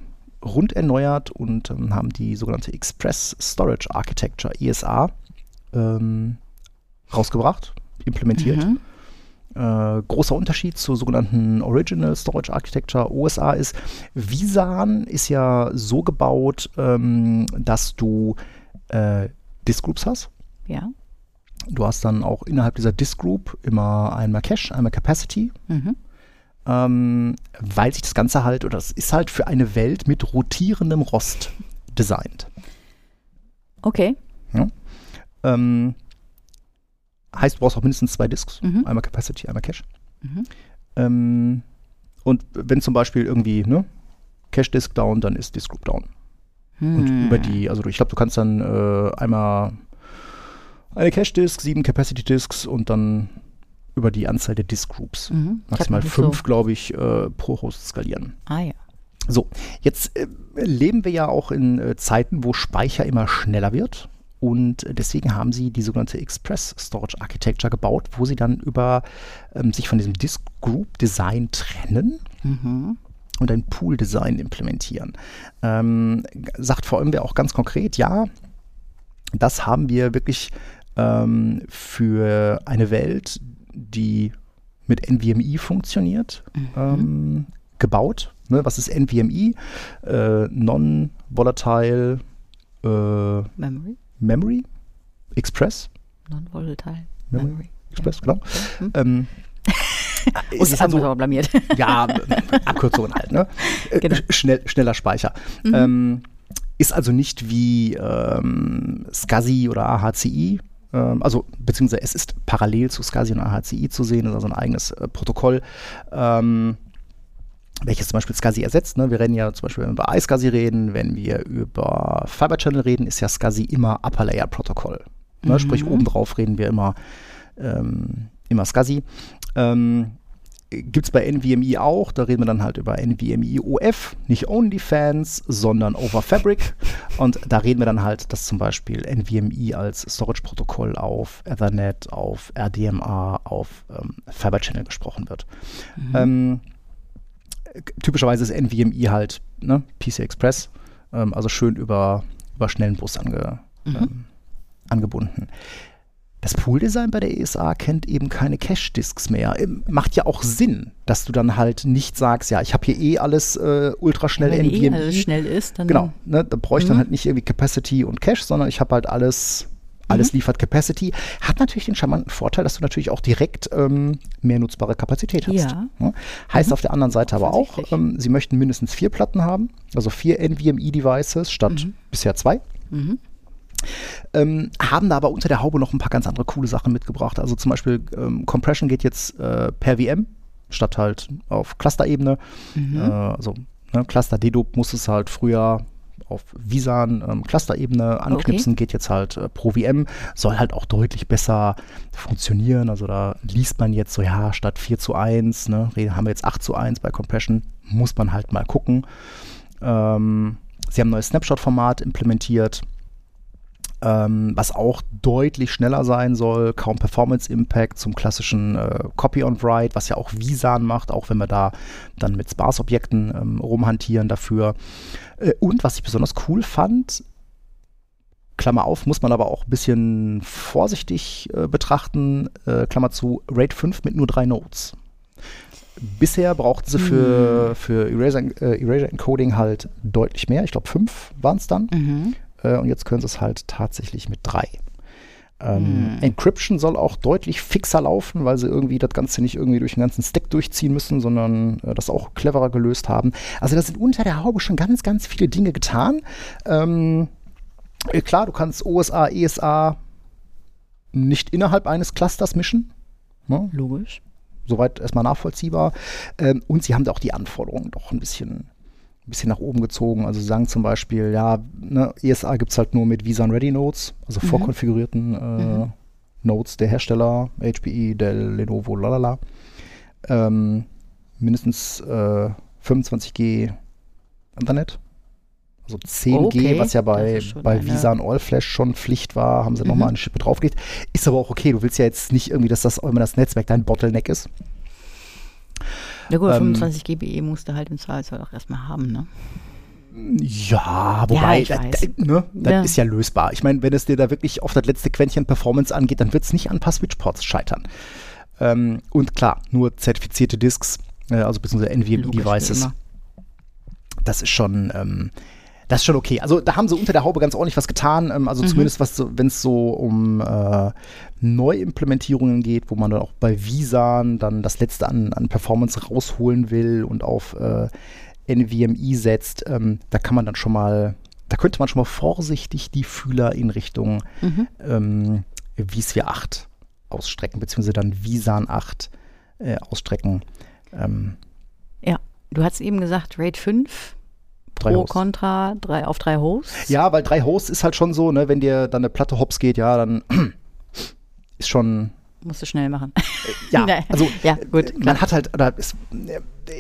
A: rund erneuert und ähm, haben die sogenannte Express Storage Architecture ESA ähm, rausgebracht, implementiert.
B: Mhm.
A: Äh, großer Unterschied zur sogenannten Original Storage Architecture OSA ist, Visan ist ja so gebaut, ähm, dass du äh, Disk Groups hast.
B: Ja.
A: Du hast dann auch innerhalb dieser Disk Group immer einmal Cache, einmal Capacity,
B: Mhm.
A: Ähm, weil sich das Ganze halt, oder das ist halt für eine Welt mit rotierendem Rost designt.
B: Okay.
A: Ähm, heißt, du brauchst auch mindestens zwei Disks,
B: Mhm.
A: einmal Capacity, einmal Cache.
B: Mhm.
A: Ähm, und wenn zum Beispiel irgendwie, ne, Cache-Disk down, dann ist Disk Group down. Und
B: Hm.
A: über die, also ich glaube, du kannst dann äh, einmal eine Cache-Disk, sieben Capacity-Disks und dann über die Anzahl der Disk Groups.
B: Mhm.
A: Maximal fünf,
B: so-
A: glaube ich, äh, pro Host skalieren.
B: Ah ja.
A: So, jetzt äh, leben wir ja auch in äh, Zeiten, wo Speicher immer schneller wird. Und deswegen haben sie die sogenannte Express Storage Architecture gebaut, wo sie dann über ähm, sich von diesem Disk Group Design trennen
B: Mhm.
A: und ein Pool Design implementieren. Ähm, sagt VMware auch ganz konkret, ja, das haben wir wirklich ähm, für eine Welt, die mit NVMe funktioniert, ähm, gebaut. Ne, was ist NVMe? Äh, Non-Volatile äh,
B: Memory?
A: Memory Express.
B: Non-volatile
A: Memory
B: Memory.
A: Express, genau.
B: Hm.
A: Ähm,
B: Oh, jetzt haben wir aber blamiert. (laughs)
A: ja, Abkürzungen halt, ne? Äh,
B: Genau.
A: sch- Schnell, schneller Speicher. Ähm, ist also nicht wie ähm, SCSI oder AHCI, also beziehungsweise es ist parallel zu SCSI und AHCI zu sehen, ist also ein eigenes äh, Protokoll. Ähm, welches zum Beispiel SCSI ersetzt. Ne? Wir reden ja zum Beispiel, wenn wir über iSCSI reden, wenn wir über Fiber Channel reden, ist ja SCSI immer Upper Layer Protokoll. Ne? Sprich, obendrauf reden wir immer, ähm, immer SCSI. Ähm, Gibt es bei NVMe auch, da reden wir dann halt über NVMe OF, nicht OnlyFans, sondern Over Fabric. Und da reden wir dann halt, dass zum Beispiel NVMe als Storage-Protokoll auf Ethernet, auf RDMA, auf ähm, Fiber Channel gesprochen wird. Ähm, typischerweise ist NVMe halt ne, PC Express, ähm, also schön über, über schnellen Bus ange, ähm, angebunden. Das Pool-Design bei der ESA kennt eben keine Cache-Disks mehr. Ähm, Macht ja auch Sinn, dass du dann halt nicht sagst, ja, ich habe hier eh alles äh, ultraschnell
B: Wenn eh
A: NVMe.
B: alles schnell ist, dann
A: Genau, ne, da brauche ich dann
B: Mhm.
A: halt nicht irgendwie Capacity und Cache, sondern ich habe halt alles, alles
B: Mhm.
A: liefert Capacity. Hat natürlich den charmanten Vorteil, dass du natürlich auch direkt ähm, mehr nutzbare Kapazität hast.
B: Ja.
A: Ne? Heißt auf der anderen Seite aber auch, ähm, sie möchten mindestens vier Platten haben, also vier NVMe-Devices statt bisher zwei. Ähm, haben da aber unter der Haube noch ein paar ganz andere coole Sachen mitgebracht. Also zum Beispiel ähm, Compression geht jetzt äh, per VM statt halt auf Cluster-Ebene.
B: Mhm.
A: Äh, also ne, Cluster Dedup muss es halt früher auf Visan ähm, Cluster-Ebene anknipsen, geht jetzt halt äh, pro VM, soll halt auch deutlich besser funktionieren. Also da liest man jetzt so, ja, statt 4 zu 1, ne, haben wir jetzt 8 zu 1 bei Compression, muss man halt mal gucken. Ähm, sie haben ein neues Snapshot-Format implementiert ähm, was auch deutlich schneller sein soll, kaum Performance Impact zum klassischen äh, Copy on Write, was ja auch Visan macht, auch wenn wir da dann mit Sparse-Objekten ähm, rumhantieren dafür. Äh, und was ich besonders cool fand, Klammer auf, muss man aber auch ein bisschen vorsichtig äh, betrachten, äh, Klammer zu, RAID 5 mit nur drei Nodes. Bisher brauchten sie für, für Eraser, äh, Erasure Encoding halt deutlich mehr. Ich glaube, fünf waren es dann.
B: Mhm.
A: Äh, und jetzt können sie es halt tatsächlich mit drei. Ähm,
B: Hm.
A: Encryption soll auch deutlich fixer laufen, weil sie irgendwie das Ganze nicht irgendwie durch den ganzen Stack durchziehen müssen, sondern äh, das auch cleverer gelöst haben. Also da sind unter der Haube schon ganz, ganz viele Dinge getan. Ähm, äh, klar, du kannst OSA, ESA nicht innerhalb eines Clusters mischen. Ne?
B: Logisch.
A: soweit erstmal nachvollziehbar. Ähm, und sie haben da auch die Anforderungen doch ein bisschen, ein bisschen nach oben gezogen. Also sie sagen zum Beispiel, ja, ne, ESA gibt es halt nur mit Visan Ready Nodes, also
B: Mhm.
A: vorkonfigurierten äh, Nodes der Hersteller, HPE, Dell, Lenovo, lalala. Ähm, mindestens äh, 25G Internet. Also 10G,
B: Okay,
A: was ja bei, bei
B: eine-
A: Visan All Flash schon Pflicht war, haben sie nochmal
B: Mhm.
A: eine Schippe draufgelegt. Ist aber auch okay. Du willst ja jetzt nicht irgendwie, dass das immer das Netzwerk dein Bottleneck ist.
B: Ja gut,
A: Ähm,
B: 25 GBE musst du halt im Zweifelsfall auch erstmal haben, ne?
A: Ja, wobei,
B: ich
A: da,
B: weiß.
A: da, ne, das
B: Ja.
A: ist ja lösbar. Ich meine, wenn es dir da wirklich auf das letzte Quäntchen Performance angeht, dann wird es nicht an ein paar Switchports scheitern. Ähm, und klar, nur zertifizierte Disks, äh, also beziehungsweise NVMe-Devices, das ist schon, ähm, das ist schon okay. Also da haben sie unter der Haube ganz ordentlich was getan. Ähm, also
B: Mhm.
A: zumindest was wenn es so um äh, Neuimplementierungen geht, wo man dann auch bei Visan dann das letzte an, an Performance rausholen will und auf äh, NVMe setzt, ähm, da kann man dann schon mal, da könnte man schon mal vorsichtig die Fühler in Richtung
B: Mhm.
A: ähm, vSphere 8 ausstrecken, beziehungsweise dann Visan 8 äh, ausstrecken. Ähm,
B: Ja, du hast eben gesagt, RAID 5,
A: Drei
B: Pro,
A: Hosts.
B: Contra, drei, auf drei Hosts.
A: Ja, weil drei Hosts ist halt schon so, ne, wenn dir dann eine Platte hops geht, ja, dann (clears throat) ist schon,
B: Musst du schnell machen.
A: Ja, (laughs)
B: Nee.
A: also
B: Ja, gut,
A: äh,
B: klar.
A: man hat halt, oder es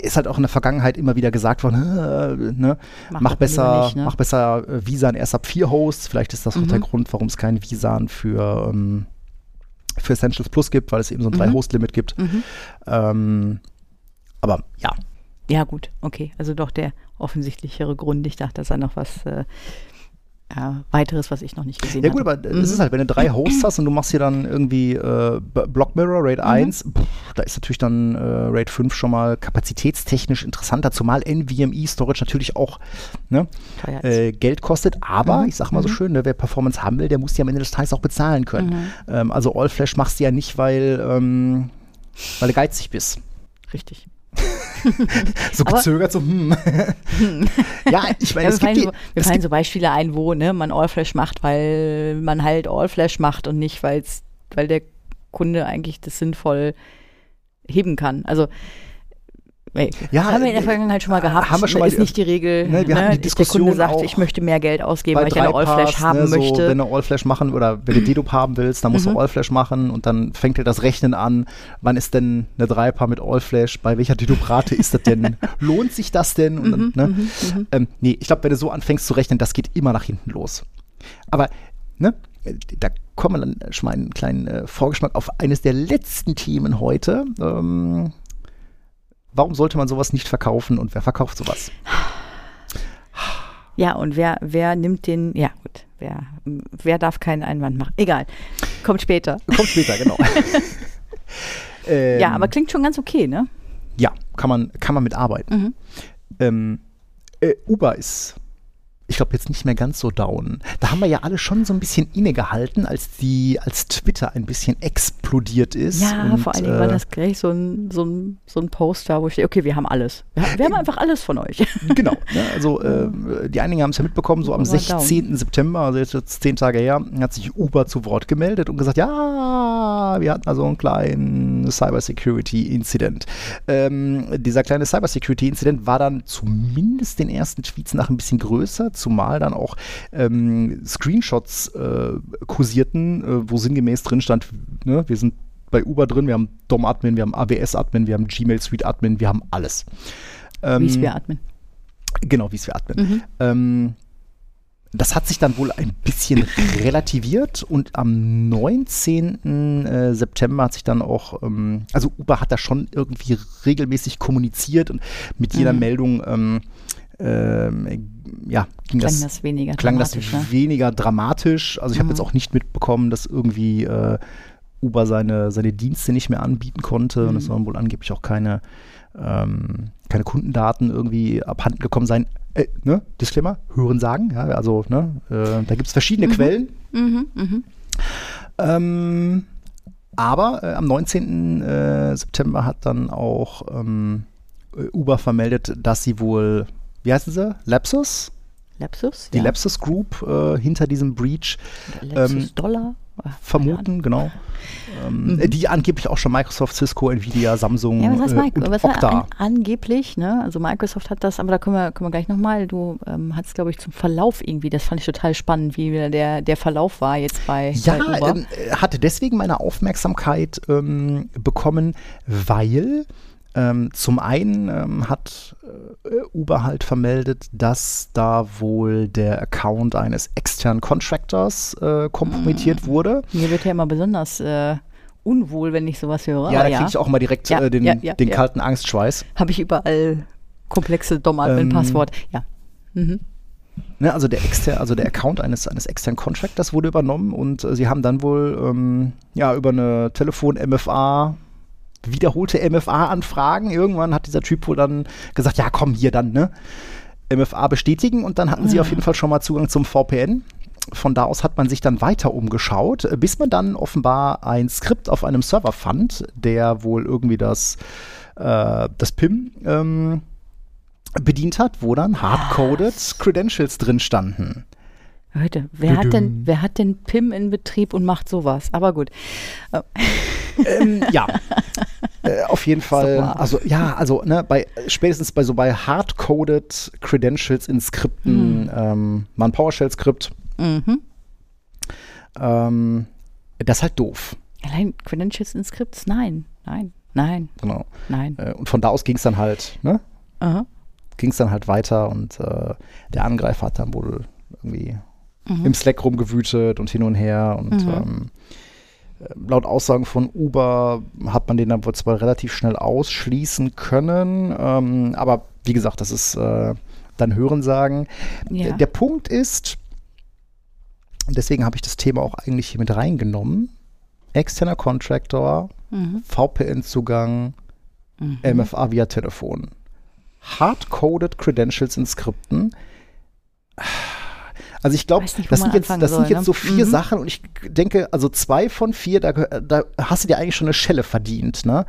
A: ist halt auch in der Vergangenheit immer wieder gesagt worden, äh, ne,
B: Mach
A: mach, besser,
B: nicht, ne?
A: mach besser äh, Visan erst ab vier Hosts. Vielleicht ist das auch der
B: Mhm.
A: Grund, warum es keinen Visan für, ähm, für Essentials Plus gibt, weil es eben so ein
B: Mhm.
A: Drei-Host-Limit gibt.
B: Mhm.
A: Ähm, aber ja,
B: Ja, gut, okay. Also doch der offensichtlichere Grund. Ich dachte, das sei noch was äh, ja, weiteres, was ich noch nicht gesehen
A: Ja
B: habe.
A: gut, aber
B: Mhm.
A: es ist halt, wenn du drei Hosts hast und du machst hier dann irgendwie äh, Block Mirror,
B: Mhm.
A: Raid 1, pff, da ist natürlich dann äh, Raid 5 schon mal kapazitätstechnisch interessanter, zumal NVMe Storage natürlich auch ne, äh, Geld kostet, aber
B: Mhm.
A: ich sag mal so
B: Mhm.
A: schön, ne, wer Performance haben will, der muss die am Ende des Tages auch bezahlen können.
B: Mhm.
A: Ähm, also All Flash machst du ja nicht, weil, ähm, weil du geizig bist.
B: Richtig.
A: So gezögert, so, hm. ja, ich meine,
B: Ja,
A: es
B: mir fallen,
A: gibt
B: so, mir fallen so Beispiele ein, wo ne, man All-Flash macht, weil man halt All-Flash macht und nicht, weil's, weil der Kunde eigentlich das sinnvoll heben kann. Also ey,
A: Ja,
B: haben wir in der
A: äh,
B: Vergangenheit schon mal gehabt.
A: haben wir schon mal
B: ist
A: die-
B: nicht die Regel.
A: Ne, wir hatten die
B: Der
A: Diskussion
B: Kunde sagt, ich möchte mehr Geld ausgeben, weil ich eine All-Flash haben
A: ne, so,
B: möchte.
A: wenn du All-Flash machen oder wenn du (clears throat) Dedup haben willst, dann musst
B: Mhm.
A: du All-Flash machen und dann fängt dir das Rechnen an, wann ist denn eine Dreipaar mit All-Flash, bei welcher Dedup-Rate ist das denn, (laughs) lohnt sich das denn? Und,
B: Mhm,
A: ne?
B: mhm, mhm.
A: Ähm, nee, ich glaube, wenn du so anfängst zu rechnen, das geht immer nach hinten los. Aber, ne, da kommen wir dann schon mal einen kleinen äh, Vorgeschmack auf eines der letzten Themen heute. Ähm, warum sollte man sowas nicht verkaufen und wer verkauft sowas?
B: Ja, und wer, wer nimmt den, ja gut, wer, wer darf keinen Einwand machen? Egal, kommt später.
A: Kommt später, genau. (laughs) ähm,
B: ja, aber klingt schon ganz okay, ne?
A: Ja, kann man, kann man mitarbeiten.
B: Mhm.
A: Ähm, äh, Uber ist, ich glaube, jetzt nicht mehr ganz so down. Da haben wir ja alle schon so ein bisschen innegehalten, als die, als Twitter ein bisschen explodiert ist.
B: Ja,
A: und,
B: vor allen Dingen war
A: äh,
B: das gleich so ein, so ein, so ein Poster, wo ich stehe, okay, wir haben alles. Wir, haben- wir haben einfach alles von euch. (laughs)
A: Genau. Ne, also äh, die einigen haben es ja mitbekommen, so am
B: Uber down.
A: 16. September, also jetzt, jetzt zehn Tage her, hat sich Uber zu Wort gemeldet und gesagt, ja, wir hatten also einen kleinen Cybersecurity-Incident. Ähm, dieser kleine Cybersecurity-Incident war dann zumindest den ersten Tweets nach ein bisschen größer, zumal dann auch ähm, Screenshots äh, kursierten, äh, wo sinngemäß drin stand, ne, wir sind bei Uber drin, wir haben DOM-Admin, wir haben AWS-Admin, wir haben Gmail Suite-Admin, wir haben alles.
B: Wie es
A: Ähm,
B: wir atmen.
A: Genau, wie es wir atmen.
B: Mhm.
A: Ähm, das hat sich dann wohl ein bisschen relativiert und am 19. äh, September hat sich dann auch, ähm, also Uber hat da schon irgendwie regelmäßig kommuniziert und mit jeder
B: Mhm.
A: Meldung ähm, ja, ging
B: Klang
A: das,
B: das, weniger
A: klang das
B: dramatisch, ne?
A: weniger dramatisch. Also ich habe
B: Mhm.
A: jetzt auch nicht mitbekommen, dass irgendwie äh, Uber seine, seine Dienste nicht mehr anbieten konnte und es
B: Mhm.
A: sollen wohl angeblich auch keine, ähm, keine Kundendaten irgendwie abhanden gekommen sein. Äh, ne? Disclaimer, hören sagen, ja, also ne, äh, da gibt es verschiedene
B: Mhm.
A: Quellen.
B: Mhm, mhm.
A: Ähm, aber äh, am 19. Äh, September hat dann auch ähm, äh, Uber vermeldet, dass sie wohl, wie heißen sie? Lapsus?
B: Lapsus?
A: Die
B: ja.
A: Lapsus Group äh, hinter diesem Breach
B: Lapsus
A: ähm,
B: Dollar? Ah,
A: vermuten, genau. Ähm,
B: Mhm.
A: äh, Die angeblich auch schon Microsoft, Cisco, Nvidia, Samsung
B: Ja, was heißt
A: äh,
B: Mike?
A: und
B: Was
A: Okta.
B: an, angeblich, ne? Also Microsoft hat das, aber da können wir, können wir gleich nochmal, du ähm, hattest, glaube ich, zum Verlauf irgendwie, das fand ich total spannend, wie der, der Verlauf war jetzt bei,
A: Ja,
B: bei
A: ähm, äh, hatte deswegen meine Aufmerksamkeit ähm, bekommen, weil ähm, zum einen ähm, hat äh, Uber halt vermeldet, dass da wohl der Account eines externen Contractors äh, kompromittiert
B: Mm.
A: wurde.
B: Mir wird ja immer besonders äh, unwohl, wenn ich sowas höre.
A: Ja, da kriege ich auch mal direkt
B: Ja,
A: äh, den,
B: ja, ja,
A: den
B: ja.
A: kalten Angstschweiß.
B: Habe ich überall komplexe DOM-Admin-Passwort. Ja. Mhm.
A: Ne, also der exter, also der Account eines, eines externen Contractors wurde übernommen und äh, sie haben dann wohl ähm, ja über eine Telefon-MFA wiederholte MFA-Anfragen. Irgendwann hat dieser Typ wohl dann gesagt, ja komm hier dann, ne? MFA bestätigen und dann hatten sie
B: Ja.
A: auf jeden Fall schon mal Zugang zum VPN. Von da aus hat man sich dann weiter umgeschaut, bis man dann offenbar ein Skript auf einem Server fand, der wohl irgendwie das, äh, das PIM ähm, bedient hat, wo dann hardcoded Credentials drin standen.
B: Leute, wer hat, denn, wer hat denn PIM in Betrieb und macht sowas? Aber gut.
A: ähm, ja. (laughs) Äh, auf jeden Fall,
B: Super.
A: also ja, also ne, bei spätestens bei so bei hardcoded Credentials in Skripten, ähm, mal ein PowerShell-Skript,
B: Mhm.
A: ähm, das ist halt doof.
B: Allein Credentials in Skripts? Nein, nein, nein,
A: Genau.
B: nein.
A: Äh, und von da aus ging es dann halt, ne? Ging es dann halt weiter und äh, der Angreifer hat dann wohl irgendwie
B: Mhm.
A: im Slack rumgewütet und hin und her und
B: Mhm.
A: ähm, äh, laut Aussagen von Uber hat man den dann wohl zwar relativ schnell ausschließen können, ähm, aber wie gesagt, das ist äh, dann Hörensagen.
B: Ja.
A: Der, der Punkt ist, und deswegen habe ich das Thema auch eigentlich hier mit reingenommen, externer Contractor,
B: Mhm.
A: VPN-Zugang,
B: Mhm.
A: MFA via Telefon. Hard-coded Credentials in Skripten. Also ich glaube, das, sind jetzt, das sind
B: soll,
A: jetzt
B: ne?
A: so vier
B: Mhm.
A: Sachen und ich denke, also zwei von vier, da, da hast du dir eigentlich schon eine Schelle verdient. Ne?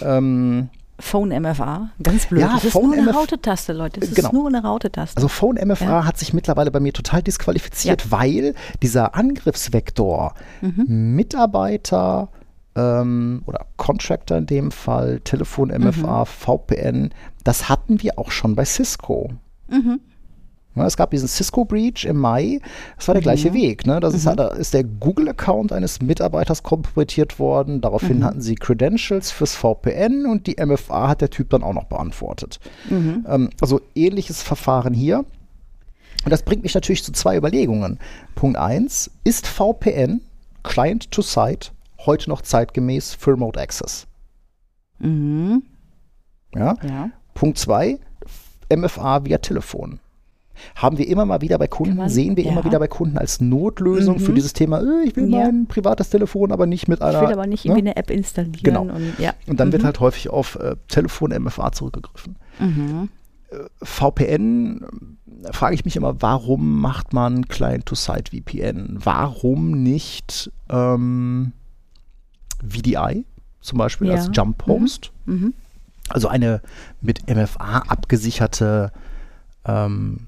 A: Ähm,
B: Phone MFA, ganz blöd.
A: Ja,
B: das ist
A: Phone
B: nur eine Raute-Taste, Leute. Das
A: Genau.
B: ist nur eine Raute-Taste.
A: also Phone MFA
B: Ja.
A: hat sich mittlerweile bei mir total disqualifiziert, weil dieser Angriffsvektor
B: Mhm.
A: Mitarbeiter ähm, oder Contractor in dem Fall, Telefon
B: Mhm.
A: MFA, VPN, das hatten wir auch schon bei Cisco.
B: Mhm.
A: Es gab diesen Cisco-Breach im Mai. Das war der gleiche
B: Mhm.
A: Weg. Ne? Das ist, halt, da ist der Google-Account eines Mitarbeiters kompromittiert worden. Daraufhin
B: Mhm.
A: hatten sie Credentials fürs VPN und die MFA hat der Typ dann auch noch beantwortet.
B: Mhm.
A: Ähm, also ähnliches Verfahren hier. Und das bringt mich natürlich zu zwei Überlegungen. Punkt 1, ist VPN, Client to Site, heute noch zeitgemäß für Remote Access?
B: Mhm.
A: Ja?
B: Ja.
A: Punkt 2, MFA via Telefon. Haben wir immer mal wieder bei Kunden,
B: man-
A: sehen wir immer
B: ja.
A: wieder bei Kunden als Notlösung für
B: Mhm.
A: dieses Thema, äh, ich will
B: Ja.
A: mein privates Telefon, aber nicht mit
B: Ich
A: einer.
B: will aber nicht
A: ne?
B: irgendwie eine App installieren.
A: Genau.
B: Und, ja.
A: Und dann wird
B: Mhm.
A: halt häufig auf äh, Telefon MFA zurückgegriffen.
B: Mhm.
A: VPN äh, frage ich mich immer, warum macht man Client-to-Site VPN? Warum nicht ähm, VDI zum Beispiel
B: Ja.
A: als Jump Host?
B: Mhm.
A: Also eine mit MFA abgesicherte ähm,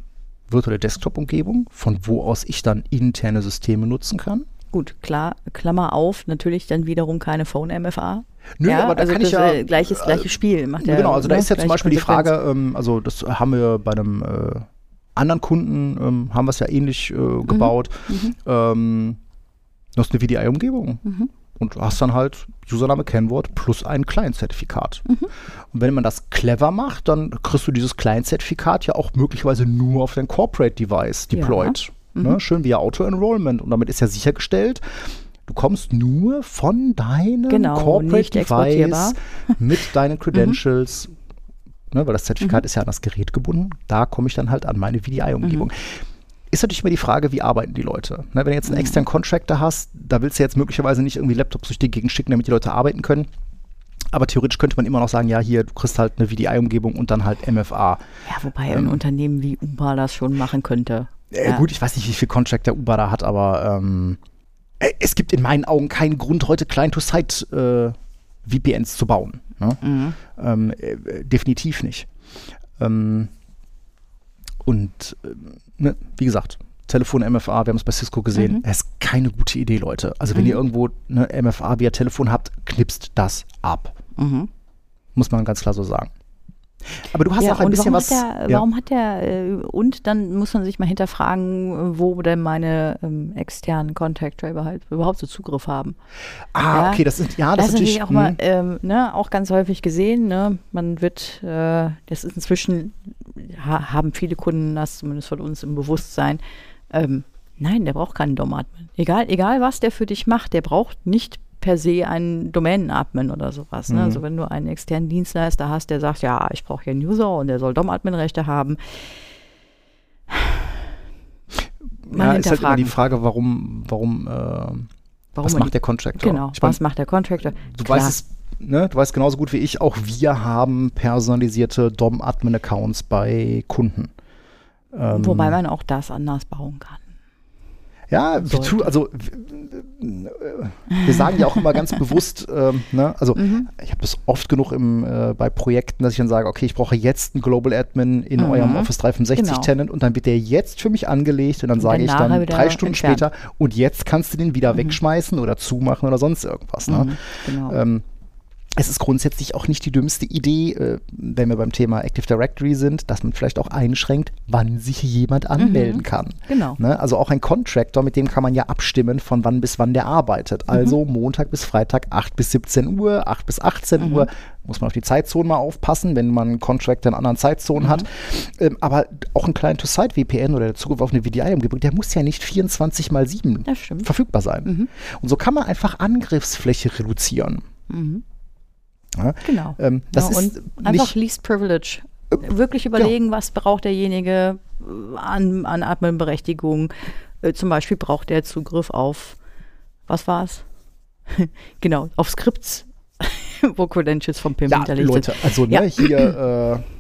A: virtuelle Desktop-Umgebung, von wo aus ich dann interne Systeme nutzen kann.
B: Gut, klar, Klammer auf, natürlich dann wiederum keine Phone MFA.
A: Nö,
B: ja,
A: aber da
B: also
A: kann ich ja.
B: äh, gleiches, gleiches Spiel macht ja.
A: genau, also da
B: ne,
A: ist ja zum Beispiel die. Frage, ähm, also das haben wir bei einem äh, anderen Kunden, ähm, haben wir es ja ähnlich äh, gebaut.
B: Mhm.
A: Ähm, du hast eine VDI-Umgebung
B: Mhm.
A: Und du hast dann halt Username, Kennwort plus ein Client-Zertifikat.
B: Mhm.
A: Und wenn man das clever macht, dann kriegst du dieses Client-Zertifikat ja auch möglicherweise nur auf dein Corporate-Device
B: Ja.
A: deployed.
B: Mhm.
A: Ne? Schön via Auto-Enrollment. Und damit ist ja sichergestellt, du kommst nur von deinem
B: Genau,
A: Corporate-Device mit deinen (laughs) Credentials,
B: Mhm.
A: ne, weil das Zertifikat ist ja an das Gerät gebunden, da komme ich dann halt an meine VDI-Umgebung.
B: Mhm.
A: Ist natürlich immer die Frage, wie arbeiten die Leute? Ne, wenn du jetzt einen externen Contractor hast, da willst du jetzt möglicherweise nicht irgendwie Laptops durch die Gegend schicken, damit die Leute arbeiten können. Aber theoretisch könnte man immer noch sagen, ja, hier, du kriegst halt eine VDI-Umgebung und dann halt MFA.
B: Ja, wobei ein Unternehmen wie Uber das schon machen könnte.
A: Äh,
B: Ja.
A: Gut, ich weiß nicht, wie viel Contractor Uber da hat, aber ähm, äh, es gibt in meinen Augen keinen Grund, heute Client-to-Site äh, zu bauen. Ne?
B: Mhm.
A: Ähm, äh, definitiv nicht. Ähm, und ähm, ne, wie gesagt, Telefon MFA, wir haben es bei Cisco gesehen,
B: Mhm.
A: es ist keine gute Idee, Leute. Also wenn
B: Mhm.
A: ihr irgendwo eine MFA via Telefon habt, knipst das ab.
B: Mhm.
A: Muss man ganz klar so sagen. Aber du hast
B: ja,
A: auch ein bisschen
B: warum
A: was.
B: Hat der,
A: ja.
B: Warum hat der, äh, und dann muss man sich mal hinterfragen, wo denn meine ähm, externen Contactor überhaupt, überhaupt so Zugriff haben.
A: ah,
B: ja.
A: okay, das sind ja, das,
B: Das ist
A: ist
B: natürlich auch mal, ähm, ne, auch ganz häufig gesehen, ne, man wird, äh, das ist inzwischen, ha, haben viele Kunden das zumindest von uns im Bewusstsein, ähm, nein, der braucht keinen DOM-Admin. Egal, egal was der für dich macht, der braucht nicht per se einen Domänen-Admin oder sowas. Ne?
A: Mhm.
B: Also wenn du einen externen Dienstleister hast, der sagt, ja, ich brauche hier einen User und der soll DOM-Admin-Rechte haben. Mal
A: ja, ist halt immer die. Frage, warum, warum, äh,
B: Warum
A: was macht der Contractor?
B: Genau,
A: Ich mein,
B: was macht der Contractor?
A: du
B: Klar.
A: weißt es, ne, du weißt genauso gut wie ich, auch wir haben personalisierte DOM-Admin-Accounts bei Kunden. Ähm,
B: Wobei man auch das anders bauen kann.
A: Ja, tu, also äh, wir sagen ja auch immer ganz (laughs) bewusst, ähm, ne, also
B: Mhm.
A: ich habe das oft genug im, äh, bei Projekten, dass ich dann sage, okay, ich brauche jetzt einen Global Admin in
B: Mhm.
A: eurem Office 365
B: Genau.
A: Tenant und dann wird der jetzt für mich angelegt und dann
B: Und
A: sage ich dann drei Stunden
B: entfernt.
A: später und jetzt kannst du den wieder wegschmeißen oder zumachen oder sonst irgendwas. Ne?
B: Mhm, genau.
A: Ähm, es ist grundsätzlich auch nicht die dümmste Idee, äh, wenn wir beim Thema Active Directory sind, dass man vielleicht auch einschränkt, wann sich jemand anmelden kann.
B: Genau.
A: Ne? Also auch ein Contractor, mit dem kann man ja abstimmen, von wann bis wann der arbeitet. Also Montag bis Freitag 8 bis 17 Uhr, 8 bis 18 Uhr. Muss man auf die Zeitzone mal aufpassen, wenn man einen Contractor in anderen Zeitzonen hat. Ähm, aber auch ein Client-to-Site-VPN oder der Zugriff auf eine VDI-Umgebung, der muss ja nicht 24 mal 7
B: Das stimmt.
A: verfügbar sein. Und so kann man einfach Angriffsfläche reduzieren. Ja?
B: Genau.
A: Ähm, das
B: ja,
A: ist
B: und einfach Least Privilege. Wirklich überlegen, was braucht derjenige äh, an, an Admin-Berechtigung. Äh, zum Beispiel braucht der Zugriff auf, was war's? (laughs) genau, auf Skripts, (laughs) wo Credentials vom PIM
A: ja,
B: hinterlegt
A: Leute,
B: sind.
A: also ne,
B: Ja.
A: hier (clears throat) äh,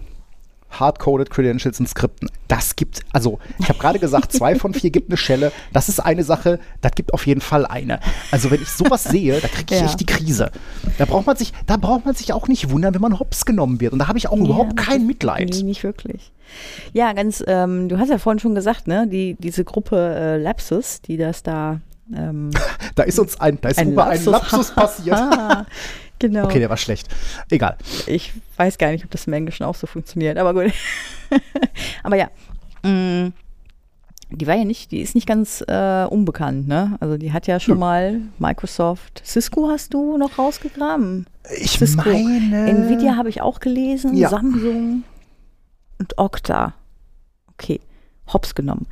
A: Hardcoded Credentials in Skripten, das gibt, also ich habe gerade gesagt, zwei von vier gibt eine Schelle, das ist eine Sache, das gibt auf jeden Fall eine. Also wenn ich sowas sehe, da kriege ich
B: Ja.
A: echt die Krise. Da braucht man sich, da braucht man sich auch nicht wundern, wenn man hops genommen wird. Und da habe ich auch überhaupt
B: Ja,
A: kein
B: das-
A: Mitleid.
B: Nee, nicht wirklich. Ja, ganz, ähm, du hast ja vorhin schon gesagt, ne, die, diese Gruppe äh, Lapsus, die das da ähm, (laughs)
A: Da ist uns ein, da ist
B: ein
A: Uber ein Lapsus passiert. (laughs) (laughs)
B: Genau.
A: Okay, der war schlecht. Egal.
B: Ich weiß gar nicht, ob das im Englischen auch so funktioniert, aber gut. (laughs) aber ja, mh, die war ja nicht, die ist nicht ganz äh, unbekannt, ne? Also die hat ja schon
A: Nö.
B: mal Microsoft, Cisco hast du noch rausgegraben.
A: Ich
B: Cisco.
A: meine.
B: Nvidia habe ich auch gelesen,
A: Ja.
B: Samsung und Okta. Okay, Hops genommen.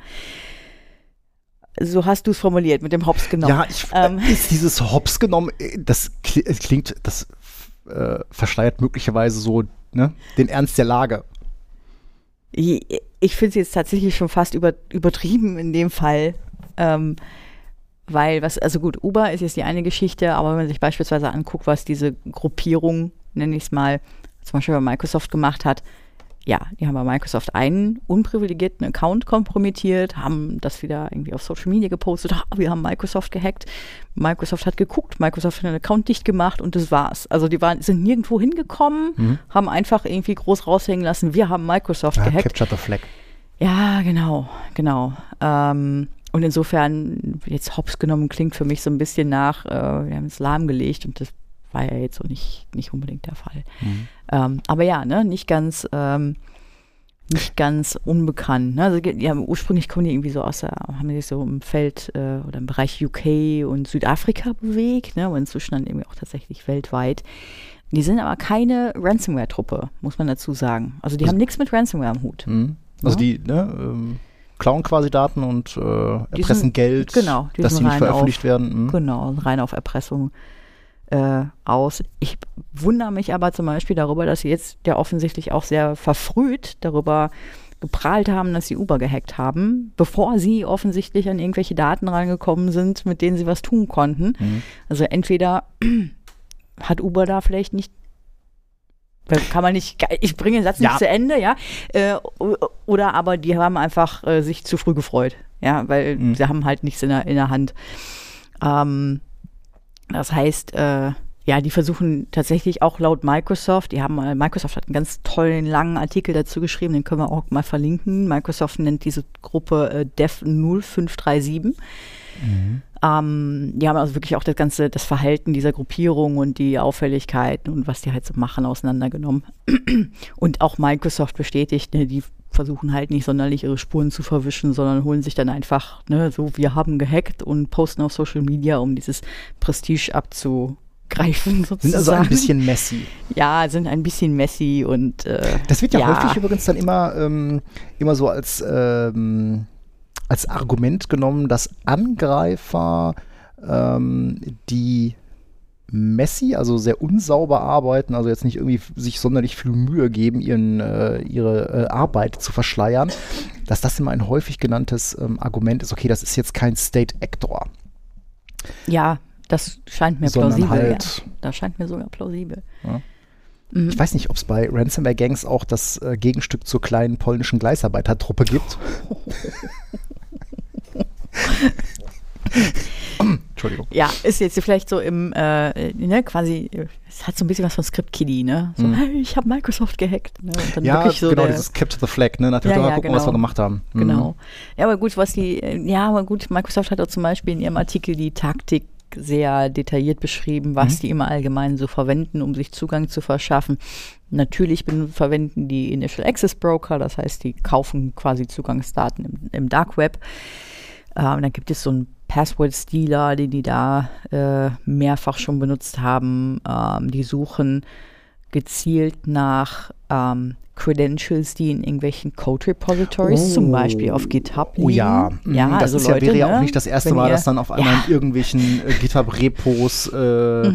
B: So hast du es formuliert mit dem Hops genommen.
A: Ja, ich,
B: Ähm.
A: äh, ist dieses Hops genommen, äh, das klingt, das äh, verschleiert möglicherweise so ne, den Ernst der Lage.
B: Ich, ich finde es jetzt tatsächlich schon fast über, übertrieben in dem Fall. Ähm, weil was, also gut, Uber ist jetzt die eine Geschichte, aber wenn man sich beispielsweise anguckt, was diese Gruppierung, nenne ich es mal, zum Beispiel bei Microsoft gemacht hat, ja, die haben bei Microsoft einen unprivilegierten Account kompromittiert, haben das wieder irgendwie auf Social Media gepostet, ah, wir haben Microsoft gehackt. Microsoft hat geguckt, Microsoft hat den Account dicht gemacht und das war's. Also die waren, sind nirgendwo hingekommen, haben einfach irgendwie groß raushängen lassen, wir haben Microsoft
A: Ja,
B: gehackt.
A: Capture the Flag.
B: Ja, genau, genau. Ähm, und insofern, jetzt hops genommen klingt für mich so ein bisschen nach, äh, wir haben es lahmgelegt und das war ja jetzt so nicht, nicht unbedingt der Fall. Ähm, aber ja, ne, nicht ganz, ähm, nicht ganz unbekannt. Ne? Also, haben, ursprünglich kommen die irgendwie so aus der, haben die sich so im Feld äh, oder im Bereich UK und Südafrika bewegt, ne? aber inzwischen dann irgendwie auch tatsächlich weltweit. Die sind aber keine Ransomware-Truppe, muss man dazu sagen. Also die haben nichts mit Ransomware am Hut.
A: Mhm. Also
B: Ja.
A: die ne, ähm, klauen quasi Daten und äh, erpressen
B: sind-
A: Geld,
B: genau, die
A: dass sie nicht veröffentlicht
B: auf-
A: werden. Mhm.
B: Genau, rein auf Erpressung äh, aus. Ich wundere mich aber zum Beispiel darüber, dass sie jetzt ja offensichtlich auch sehr verfrüht darüber geprahlt haben, dass sie Uber gehackt haben, bevor sie offensichtlich an irgendwelche Daten reingekommen sind, mit denen sie was tun konnten.
A: Mhm.
B: Also entweder (clears throat) hat Uber da vielleicht nicht kann man nicht, ich bringe den Satz nicht
A: Ja.
B: zu Ende, ja. Äh, oder aber die haben einfach äh, sich zu früh gefreut, ja, weil
A: Mhm.
B: sie haben halt nichts in der, in der Hand. Ähm, das heißt, äh, ja, die versuchen tatsächlich auch laut Microsoft, die haben, äh, Microsoft hat einen ganz tollen, langen Artikel dazu geschrieben, den können wir auch mal verlinken. Microsoft nennt diese Gruppe äh, Dev 0537. Ähm, die haben also wirklich auch das ganze, das Verhalten dieser Gruppierung und die Auffälligkeiten und was die halt so machen, auseinandergenommen. (clears throat) Und auch Microsoft bestätigt, ne, die versuchen halt nicht sonderlich ihre Spuren zu verwischen, sondern holen sich dann einfach, ne, so, wir haben gehackt und posten auf Social Media, um dieses Prestige abzugreifen, sozusagen. (laughs)
A: Sind also ein bisschen messy.
B: Ja, sind ein bisschen messy und äh,
A: Das wird ja,
B: Ja.
A: häufig übrigens dann immer, ähm, immer so als, ähm, als Argument genommen, dass Angreifer, ähm, die messy, also sehr unsauber arbeiten, also jetzt nicht irgendwie sich sonderlich viel Mühe geben, ihren, äh, ihre äh, Arbeit zu verschleiern, dass das immer ein häufig genanntes ähm, Argument ist, okay, das ist jetzt kein State Actor,
B: ja, das scheint mir
A: sondern
B: plausibel.
A: halt
B: ja. Das scheint mir sogar plausibel.
A: Ja.
B: Mhm.
A: Ich weiß nicht, ob es bei Ransomware Gangs auch das äh, Gegenstück zur kleinen polnischen Gleisarbeitertruppe gibt. (laughs) Entschuldigung.
B: Ja, ist jetzt vielleicht so im, äh, ne, quasi, es hat so ein bisschen was von Script Kiddie, ne? So,
A: Mhm.
B: hey, ich habe Microsoft gehackt. Ne? Und dann
A: Ja,
B: so
A: genau, dieses Capture the Flag, ne? Dem
B: Ja,
A: Motto,
B: ja,
A: mal gucken, was wir
B: genau.
A: gemacht haben. Mhm.
B: Genau. Ja, aber gut, was die, ja, aber gut, Microsoft hat auch zum Beispiel in ihrem Artikel die Taktik sehr detailliert beschrieben, was
A: Mhm.
B: die im Allgemeinen so verwenden, um sich Zugang zu verschaffen. Natürlich verwenden die Initial Access Broker, das heißt, die kaufen quasi Zugangsdaten im, im Dark Web. Ähm, dann gibt es so einen Password-Stealer, den die da äh, mehrfach schon benutzt haben. Ähm, die suchen gezielt nach ähm, Credentials, die in irgendwelchen Code-Repositories, zum
A: Oh.
B: Beispiel auf GitHub liegen.
A: Oh ja, mhm,
B: ja
A: das
B: also
A: ist ja,
B: Leute,
A: wäre ja
B: ne,
A: auch nicht das erste Mal, dass dann auf einmal
B: ja, Mhm.
A: in irgendwelchen äh, GitHub-Repos äh, äh,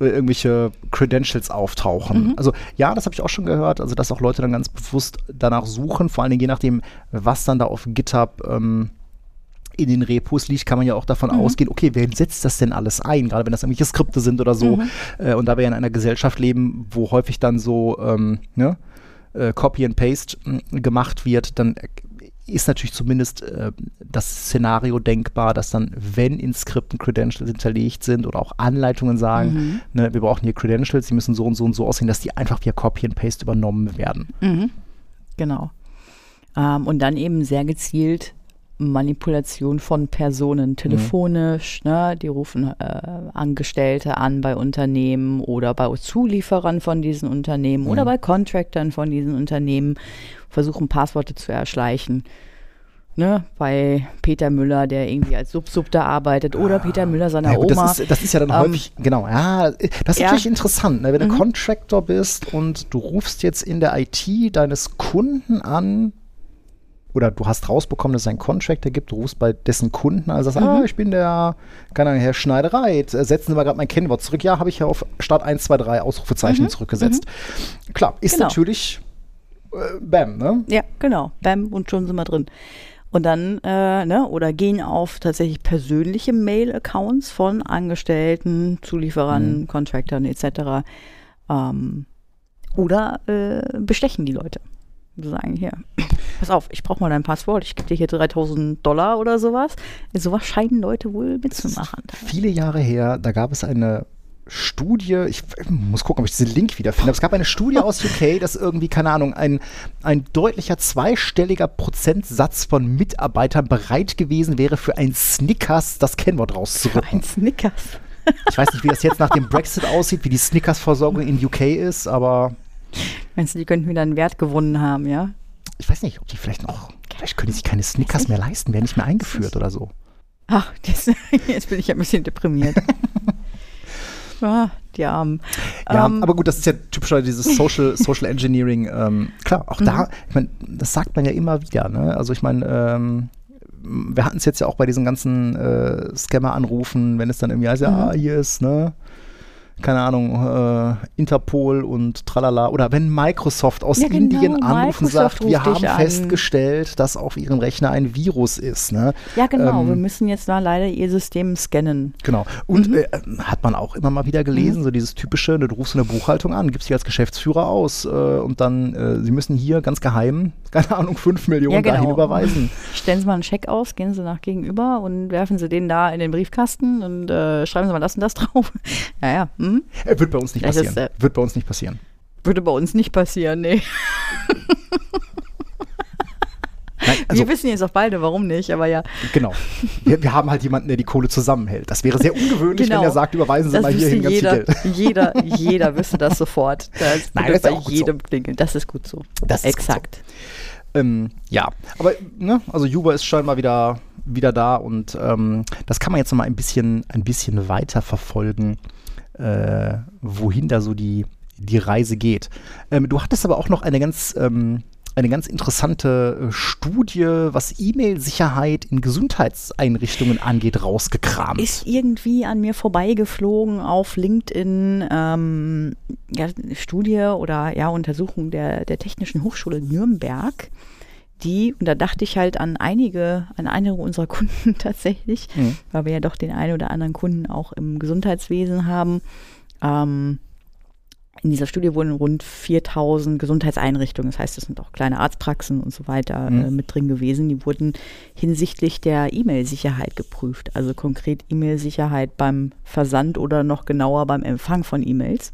A: irgendwelche Credentials auftauchen.
B: Mhm.
A: Also ja, das habe ich auch schon gehört, also dass auch Leute dann ganz bewusst danach suchen, vor allen Dingen je nachdem, was dann da auf GitHub ähm, in den Repos liegt, kann man ja auch davon
B: Mhm.
A: ausgehen, okay, wer setzt das denn alles ein, gerade wenn das irgendwelche Skripte sind oder so.
B: Mhm.
A: Äh, und da wir ja in einer Gesellschaft leben, wo häufig dann so ähm, ne, äh, Copy and Paste mh, gemacht wird, dann äh, ist natürlich zumindest äh, das Szenario denkbar, dass dann, wenn in Skripten Credentials hinterlegt sind oder auch Anleitungen sagen,
B: Mhm.
A: ne, wir brauchen hier Credentials, die müssen so und so und so aussehen, dass die einfach via Copy and Paste übernommen werden.
B: Mhm. Genau. Ähm, und dann eben sehr gezielt Manipulation von Personen telefonisch. Ne? Die rufen äh, Angestellte an bei Unternehmen oder bei Zulieferern von diesen Unternehmen oder bei Contractern von diesen Unternehmen, versuchen Passworte zu erschleichen. Ne? Bei Peter Müller, der irgendwie als Sub-Sub da arbeitet oder Peter Müller seiner
A: Ja, gut,
B: Oma.
A: das, ist, das ist ja dann
B: Ähm,
A: häufig, genau, ja, das ist
B: ja.
A: natürlich interessant, ne? wenn du
B: Mhm.
A: Contractor bist und du rufst jetzt in der IT deines Kunden an, oder du hast rausbekommen, dass es einen Contractor gibt, du rufst bei dessen Kunden und sagst,
B: Mhm.
A: ah, ich bin der, keine Ahnung, Herr Schneidereit, äh, setzen Sie mal gerade mein Kennwort zurück. Ja, habe ich ja auf Start 1, 2, 3 Ausrufezeichen zurückgesetzt. Klar, ist
B: Mhm. Genau.
A: natürlich äh, Bam, ne?
B: Ja, genau. Bam, und schon sind wir drin. Und dann, äh, ne, oder gehen auf tatsächlich persönliche Mail-Accounts von Angestellten, Zulieferern, Contractern etc. Ähm, oder äh, bestechen die Leute. Die sagen hier, (clears throat) pass auf, ich brauche mal dein Passwort, ich gebe dir hier 3000 Dollar oder sowas. Sowas scheinen Leute wohl mitzumachen.
A: viele Jahre her, da gab es eine Studie, ich muss gucken, ob ich diesen Link wiederfinde, aber es gab eine Studie aus UK, (laughs) dass irgendwie, keine Ahnung, ein, ein deutlicher zweistelliger Prozentsatz von Mitarbeitern bereit gewesen wäre, für ein Snickers das Kennwort rauszurücken.
B: Ein Snickers.
A: Ich weiß nicht, wie das jetzt nach dem Brexit aussieht, wie die Snickers-Versorgung in UK ist, aber
B: Meinst du, die könnten wieder einen Wert gewonnen haben, ja?
A: ich weiß nicht, ob die vielleicht noch, vielleicht können sich keine Snickers mehr leisten, werden nicht mehr eingeführt oder so.
B: Ach, das, (laughs) jetzt bin ich ein bisschen deprimiert. (laughs) ah, die Armen.
A: Ja,
B: Ähm,
A: aber gut, das ist ja typischerweise dieses Social, (laughs) Social Engineering. Ähm, klar, auch
B: Mhm.
A: da, ich meine, das sagt man ja immer wieder. Ne? Also ich meine, ähm, wir hatten es jetzt ja auch bei diesen ganzen äh, Scammer-Anrufen, wenn es dann irgendwie heißt, ja,
B: Mhm.
A: ah, hier ist, ne, keine Ahnung, äh, Interpol und tralala. Oder wenn Microsoft aus
B: Ja, genau,
A: Indien anrufen und sagt, wir haben
B: dich an.
A: festgestellt, dass auf ihrem Rechner ein Virus ist. Ne?
B: ja, genau.
A: ähm,
B: wir müssen jetzt da leider ihr System scannen.
A: Genau.
B: Mhm.
A: Und äh, hat man auch immer mal wieder gelesen, so dieses typische, du rufst eine Buchhaltung an, gibst sie als Geschäftsführer aus äh, und dann, äh, sie müssen hier ganz geheim, (laughs) keine Ahnung, 5 Millionen
B: Ja, genau.
A: dahin überweisen. (laughs)
B: Stellen Sie mal einen Scheck aus, gehen Sie nach gegenüber und werfen Sie den da in den Briefkasten und äh, schreiben Sie mal das und das (laughs) drauf. ja, ja. Hm?
A: Äh, wird bei uns nicht passieren.
B: ist, äh,
A: wird bei uns nicht passieren.
B: Würde bei uns nicht passieren, nee.
A: Nein, also,
B: wir wissen jetzt auch beide, warum nicht, aber ja.
A: genau. Wir, wir haben halt jemanden, der die Kohle zusammenhält. Das wäre sehr ungewöhnlich,
B: Genau.
A: wenn er sagt, überweisen Sie
B: Das
A: mal hierhin ganz
B: jeder,
A: viel Geld. (laughs)
B: jeder, jeder wüsste das sofort. Das
A: Nein, das ist ja
B: bei
A: auch gut so.
B: jedem klingeln. Das ist gut so.
A: Das ist gut so.
B: Exakt.
A: Ähm, ja, aber ne, also Juba ist scheinbar wieder, wieder da und ähm, das kann man jetzt noch mal ein bisschen, ein bisschen weiter verfolgen, äh, wohin da so die, die Reise geht. Ähm, du hattest aber auch noch eine ganz, ähm, eine ganz interessante äh, Studie, was E-Mail-Sicherheit in Gesundheitseinrichtungen angeht, rausgekramt.
B: Ist irgendwie an mir vorbeigeflogen auf LinkedIn ähm, ja, Studie oder ja, Untersuchung der, der Technischen Hochschule Nürnberg. Die, und da dachte ich halt an einige, an einige unserer (laughs) Kunden tatsächlich,
A: Mhm.
B: weil wir ja doch den einen oder anderen Kunden auch im Gesundheitswesen haben. Ähm, in dieser Studie wurden rund 4000 Gesundheitseinrichtungen, das heißt, es sind auch kleine Arztpraxen und so weiter
A: Mhm.
B: äh, mit drin gewesen. Die wurden hinsichtlich der E-Mail-Sicherheit geprüft, also konkret E-Mail-Sicherheit beim Versand oder noch genauer beim Empfang von E-Mails.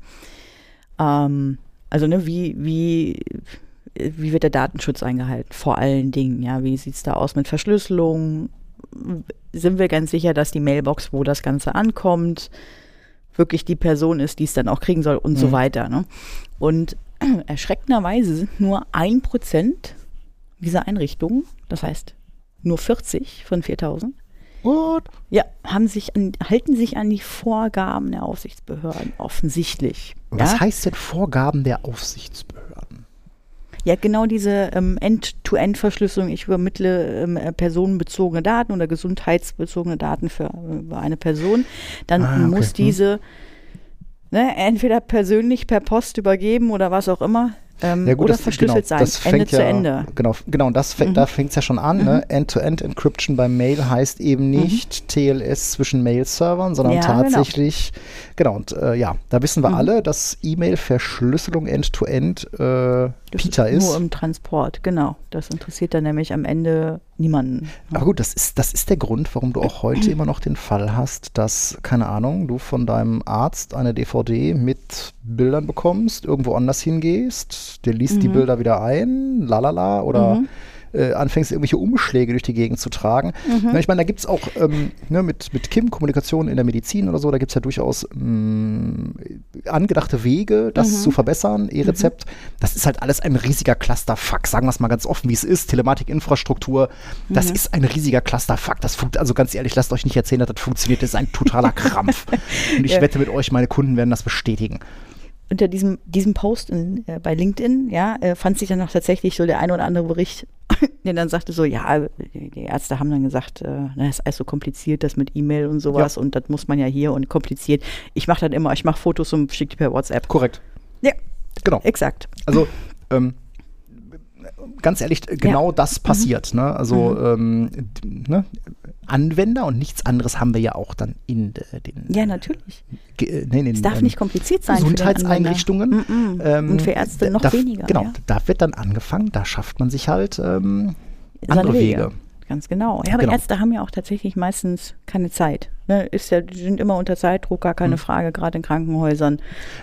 B: Ähm, also ne, wie, wie, wie wird der Datenschutz eingehalten? Vor allen Dingen, ja, wie sieht es da aus mit Verschlüsselung? sind wir ganz sicher, dass die Mailbox, wo das Ganze ankommt, wirklich die Person ist, die es dann auch kriegen soll und so
A: Mhm.
B: weiter. Ne? Und (clears throat) erschreckenderweise sind nur ein Prozent dieser Einrichtungen, das heißt nur 40 von 4000,
A: What?
B: ja, haben sich an, halten sich an die Vorgaben der Aufsichtsbehörden offensichtlich.
A: Was
B: ja?
A: heißt denn Vorgaben der Aufsichtsbehörden?
B: Ja, genau diese ähm, End-to-End-Verschlüsselung. Ich übermittle ähm, äh, personenbezogene Daten oder gesundheitsbezogene Daten für äh, eine Person. Dann
A: Ah, okay.
B: muss
A: Hm.
B: diese ne, entweder persönlich per Post übergeben oder was auch immer. Ähm,
A: Ja gut,
B: oder
A: das,
B: verschlüsselt
A: genau,
B: sein.
A: das
B: Ende
A: ja,
B: zu Ende.
A: Genau, genau und das fängt,
B: Mhm.
A: da fängt es ja schon an. Ne? End-to-End-Encryption bei Mail heißt eben nicht TLS zwischen Mail-Servern, sondern
B: Mhm. Ja, genau.
A: tatsächlich, genau, und äh, ja, da wissen wir
B: Mhm.
A: alle, dass E-Mail-Verschlüsselung End-to-End äh, Peter
B: ist. Nur im Transport, genau. Das interessiert dann nämlich am Ende niemanden.
A: Aber gut, das ist, das ist der Grund, warum du auch heute immer noch den Fall hast, dass, keine Ahnung, du von deinem Arzt eine DVD mit Bildern bekommst, irgendwo anders hingehst, der liest die
B: Mhm.
A: Bilder wieder ein, lalala, oder
B: Mhm.
A: Äh, anfängst, irgendwelche Umschläge durch die Gegend zu tragen.
B: Mhm.
A: Ich meine, da gibt es auch ähm, ne, mit, mit Kim Kommunikation in der Medizin oder so, da gibt es ja durchaus mh, angedachte Wege, das
B: Mhm.
A: zu verbessern, E-Rezept. Das ist halt alles ein riesiger Clusterfuck, sagen wir es mal ganz offen, wie es ist. Telematikinfrastruktur, das
B: Mhm.
A: ist ein riesiger Clusterfuck. Das funkt, also ganz ehrlich, lasst euch nicht erzählen, dass das funktioniert, das ist ein totaler Krampf. (laughs) Und ich
B: Ja.
A: wette mit euch, meine Kunden werden das bestätigen.
B: Unter diesem, diesem Post in, äh, bei LinkedIn, ja, äh, fand sich dann noch tatsächlich so der ein oder andere Bericht, (laughs) der dann sagte so, ja, die Ärzte haben dann gesagt, äh, na, das ist alles so kompliziert, das mit E-Mail und sowas und das muss man ja hier und kompliziert. Ich mache dann immer, ich mache Fotos und schicke die per WhatsApp.
A: Korrekt.
B: Ja,
A: Genau.
B: exakt.
A: Also, ähm, ganz ehrlich, genau das passiert. Ne? Also, ähm, d- ne? Anwender und nichts anderes haben wir ja auch dann in äh, den,
B: Ja, natürlich.
A: äh, nee, den
B: Es darf
A: ähm,
B: nicht kompliziert sein. für
A: Gesundheitseinrichtungen.
B: Anwender. Mm, mm.
A: ähm,
B: und für Ärzte noch
A: da,
B: weniger.
A: Genau,
B: ja.
A: da wird dann angefangen, da schafft man sich halt ähm, andere Wege.
B: Ganz genau. Ja, aber
A: Genau.
B: Ärzte haben ja auch tatsächlich meistens keine Zeit. Ne? Ist ja, die sind immer unter Zeitdruck, gar keine Frage, gerade in Krankenhäusern.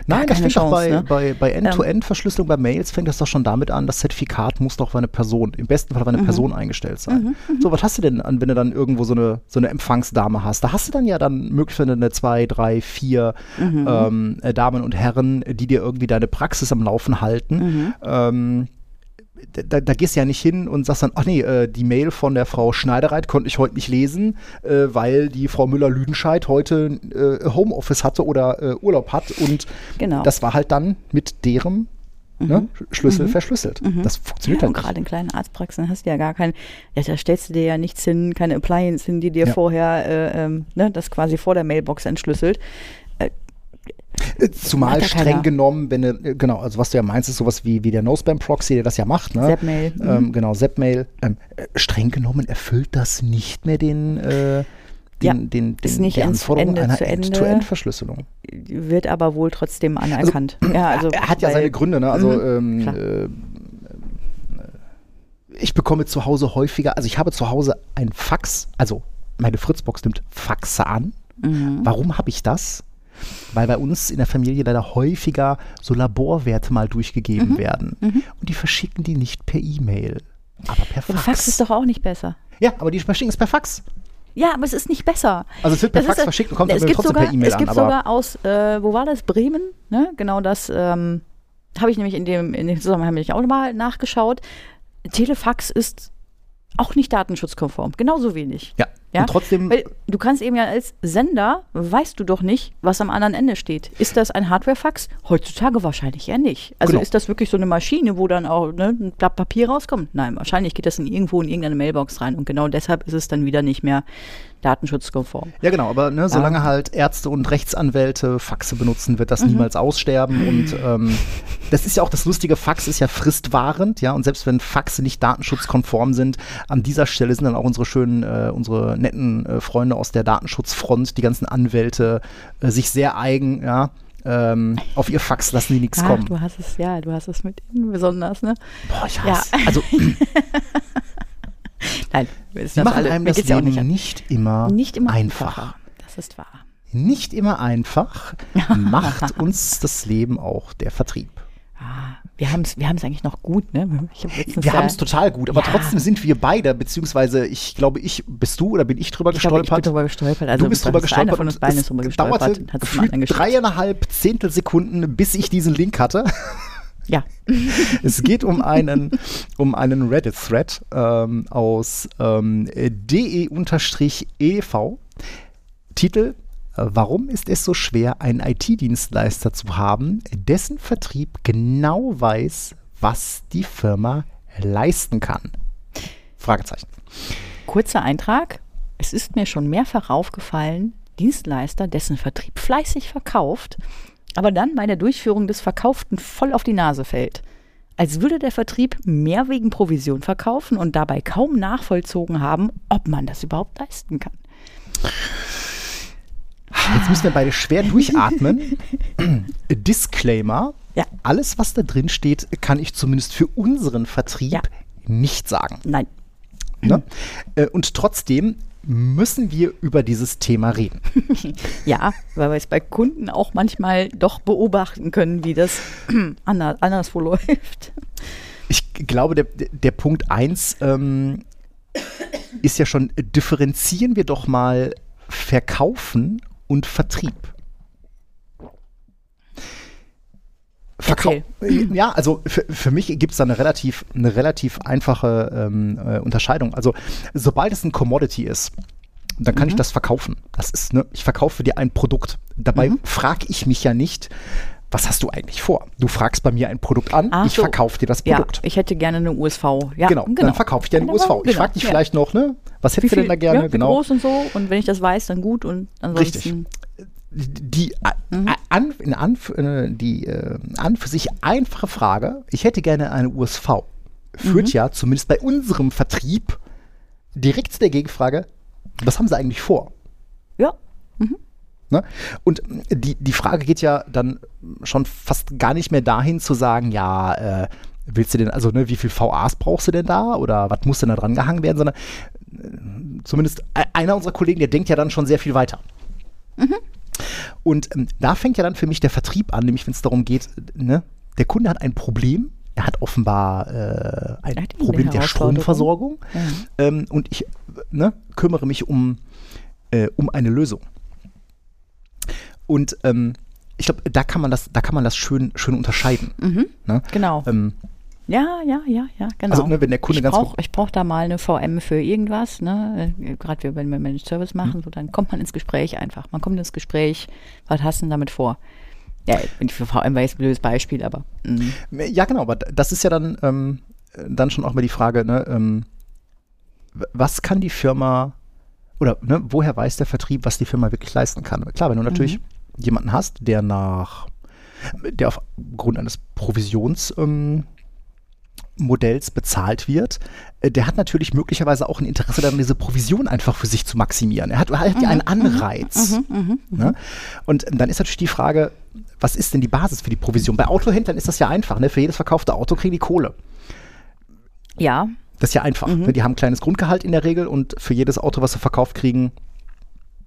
A: Nein, das fängt doch bei,
B: Chance, ne?
A: bei, bei End-to-End-Verschlüsselung bei Mails fängt das doch schon damit an, das Zertifikat muss doch auf eine Person, im besten Fall auf eine
B: Mhm.
A: Person eingestellt sein. So, was hast du denn an, wenn du dann irgendwo so eine, so eine Empfangsdame hast? Da hast du dann ja dann möglicherweise eine zwei, drei, vier
B: Mhm.
A: ähm, äh, Damen und Herren, die dir irgendwie deine Praxis am Laufen halten.
B: Mhm.
A: Ähm, da, da gehst du ja nicht hin und sagst dann, ach nee, äh, die Mail von der Frau Schneidereit konnte ich heute nicht lesen, äh, weil die Frau Müller-Lüdenscheid heute äh, Homeoffice hatte oder äh, Urlaub hat und
B: Genau.
A: das war halt dann mit deren ne, Sch- Schlüssel verschlüsselt. Das funktioniert
B: Ja,
A: halt
B: und gerade in kleinen Arztpraxen hast du ja gar kein, ja, da stellst du dir ja nichts hin, keine Appliance hin, die dir
A: Ja.
B: vorher äh, ähm, ne, das quasi vor der Mailbox entschlüsselt.
A: Äh, Zumal streng
B: keiner.
A: genommen, wenn du, äh, genau, also was du ja meinst, ist sowas wie, wie der No-Spam-Proxy, der das ja macht, ne?
B: Zapmail, mhm.
A: Ähm, genau, Zapmail. Ähm, äh, streng genommen erfüllt das nicht mehr den, äh, den,
B: Ja,
A: den, den,
B: ist nicht
A: die
B: ins
A: Anforderungen
B: Ende
A: einer. End-to-End-Verschlüsselung.
B: Wird aber wohl trotzdem anerkannt. ja, also,
A: er hat ja seine Gründe, ne? Also
B: Mhm,
A: ähm, äh, ich bekomme zu Hause häufiger, also ich habe zu Hause ein Fax, also meine Fritzbox nimmt Faxe an.
B: Mhm.
A: Warum habe ich das? Weil bei uns in der Familie leider häufiger so Laborwerte mal
B: Mhm.
A: durchgegeben werden. Und die verschicken die nicht per E-Mail, aber per
B: Aber
A: Fax.
B: Fax ist doch auch nicht besser.
A: ja, aber die verschicken es per Fax.
B: Ja, aber es ist nicht besser.
A: Also es wird per
B: Das
A: Fax
B: ist,
A: verschickt und kommt
B: es
A: aber
B: gibt
A: trotzdem
B: sogar,
A: per E-Mail
B: Es
A: an.
B: gibt
A: Aber
B: sogar aus, äh, wo war das? Bremen, ne? Genau das ähm, habe ich nämlich in dem, in dem Zusammenhang auch mal nachgeschaut. Telefax ist auch nicht datenschutzkonform, genauso wenig.
A: ja.
B: Ja,
A: und trotzdem
B: Weil du kannst eben ja als Sender, weißt du doch nicht, was am anderen Ende steht. Ist das ein Hardwarefax? Heutzutage wahrscheinlich eher nicht. Also
A: Genau.
B: ist das wirklich so eine Maschine, wo dann auch ne, ein Blatt Papier rauskommt? Nein, wahrscheinlich geht das in irgendwo in irgendeine Mailbox rein und genau deshalb ist es dann wieder nicht mehr datenschutzkonform.
A: Ja, genau, aber ne, solange halt Ärzte und Rechtsanwälte Faxe benutzen, wird
B: Mhm.
A: das niemals aussterben. Und (laughs) ähm, das ist ja auch das lustige, Fax ist ja fristwahrend, ja, und selbst wenn Faxe nicht datenschutzkonform sind, an dieser Stelle sind dann auch unsere schönen, äh, unsere netten äh, Freunde aus der Datenschutzfront, die ganzen Anwälte, äh, sich sehr eigen, ja. Ähm, auf ihr Fax lassen die nichts
B: Ach,
A: kommen.
B: du hast es, ja, du hast es mit ihnen besonders, ne?
A: Boah, ich
B: Ja.
A: hasse. Also, (laughs)
B: Nein, ist das
A: machen
B: alle-
A: einem das
B: geht's ja
A: Leben
B: nicht
A: nicht, immer,
B: Nicht immer
A: einfach.
B: einfacher. Das ist wahr.
A: Nicht immer einfach (laughs) macht uns das Leben auch der Vertrieb.
B: Wir haben es wir haben's eigentlich noch gut, ne? Hab
A: Wir haben es total gut, aber
B: Ja.
A: trotzdem sind wir beide, beziehungsweise ich glaube, ich, bist du oder bin ich drüber
B: ich glaube, ich bin
A: gestolpert?
B: drüber gestolpert. Also
A: du bist drüber
B: Einer
A: gestolpert.
B: von uns beiden ist drüber gestolpert
A: dauerte gefühlt dreieinhalb Zehntelsekunden, bis ich diesen Link hatte.
B: Ja. (laughs)
A: Es geht um einen, um einen Reddit-Thread ähm, aus ähm, de-ev. Titel: äh, Warum ist es so schwer, einen IT-Dienstleister zu haben, dessen Vertrieb genau weiß, was die Firma leisten kann? Fragezeichen.
B: Kurzer Eintrag. Es ist mir schon mehrfach aufgefallen, Dienstleister, dessen Vertrieb fleißig verkauft, aber dann bei der Durchführung des Verkauften voll auf die Nase fällt. Als würde der Vertrieb mehr wegen Provision verkaufen und dabei kaum nachvollzogen haben, ob man das überhaupt leisten kann.
A: Jetzt müssen wir beide schwer durchatmen. (laughs) Disclaimer.
B: Ja.
A: Alles, was da drin steht, kann ich zumindest für unseren Vertrieb
B: Ja.
A: nicht sagen.
B: Nein.
A: Ne? Äh, Und trotzdem müssen wir über dieses Thema reden. (laughs)
B: Ja, weil wir es bei Kunden auch manchmal doch beobachten können, wie das (clears throat) anders, anderswo läuft.
A: Ich glaube, der, der Punkt 1 ähm, ist ja schon, differenzieren wir doch mal Verkaufen und Vertrieb. Verkau
B: Erzähl.
A: ja, also für, für mich gibt es da eine relativ, eine relativ einfache ähm, äh, Unterscheidung. Also sobald es ein Commodity ist, dann kann ich das verkaufen. Das ist, ne, ich verkaufe dir ein Produkt. Dabei frage ich mich ja nicht, was hast du eigentlich vor? Du fragst bei mir ein Produkt an,
B: Ach
A: ich
B: so.
A: verkaufe dir das
B: Ja,
A: Produkt.
B: ich hätte gerne eine USV. Ja,
A: genau, dann verkaufe ich dir eine
B: Genau,
A: USV. Ich
B: genau,
A: frage dich
B: ja.
A: vielleicht noch, ne, was hättest du denn da gerne?
B: Ja, wie
A: genau.
B: groß und so. Und wenn ich das weiß, dann gut. Und ansonsten.
A: die,
B: Mhm.
A: äh, an, in Anf äh, die äh, an für sich einfache Frage, ich hätte gerne eine USV, führt
B: Mhm.
A: ja zumindest bei unserem Vertrieb direkt zu der Gegenfrage, was haben sie eigentlich vor?
B: Ja.
A: Ne? Und die, die Frage geht ja dann schon fast gar nicht mehr dahin zu sagen, ja, äh, willst du denn, also ne, wie viel VAs brauchst du denn da oder was muss denn da dran gehangen werden, sondern äh, zumindest e- einer unserer Kollegen, der denkt ja dann schon sehr viel weiter. Und ähm, da fängt ja dann für mich der Vertrieb an, nämlich wenn es darum geht, ne, der Kunde hat ein Problem, er hat offenbar äh, ein
B: hat
A: Problem der. Stromversorgung ähm, und ich ne, kümmere mich um, äh, um eine Lösung. Und ähm, ich glaube, da kann man das, da kann man das schön, schön unterscheiden. Ne?
B: Genau.
A: Ähm,
B: Ja, ja, ja, ja, genau.
A: Also, ne, wenn der Kunde
B: ich
A: ganz
B: brauch, Ich brauche da mal eine VM für irgendwas, ne? Äh, Gerade wenn wir Managed Service machen,
A: Mhm.
B: so, dann kommt man ins Gespräch einfach. Man kommt ins Gespräch, was hast du denn damit vor? Ja, wenn ich für VM weiß, ein blödes Beispiel, aber mh.
A: Ja, genau, aber das ist ja dann, ähm, dann schon auch mal die Frage, ne, ähm, was kann die Firma oder ne, woher weiß der Vertrieb, was die Firma wirklich leisten kann? Klar, wenn du natürlich jemanden hast, der nach, der aufgrund eines Provisions ähm, Modells bezahlt wird, äh, der hat natürlich möglicherweise auch ein Interesse daran, diese Provision einfach für sich zu maximieren. Er hat, er hat ja einen Anreiz. Ne? Und dann ist natürlich die Frage, was ist denn die Basis für die Provision? Bei Autohändlern ist das ja einfach. Ne? Für jedes verkaufte Auto kriegen die Kohle.
B: ja,
A: Das ist ja einfach. Ne? Die haben ein kleines Grundgehalt in der Regel und für jedes Auto, was sie verkauft kriegen,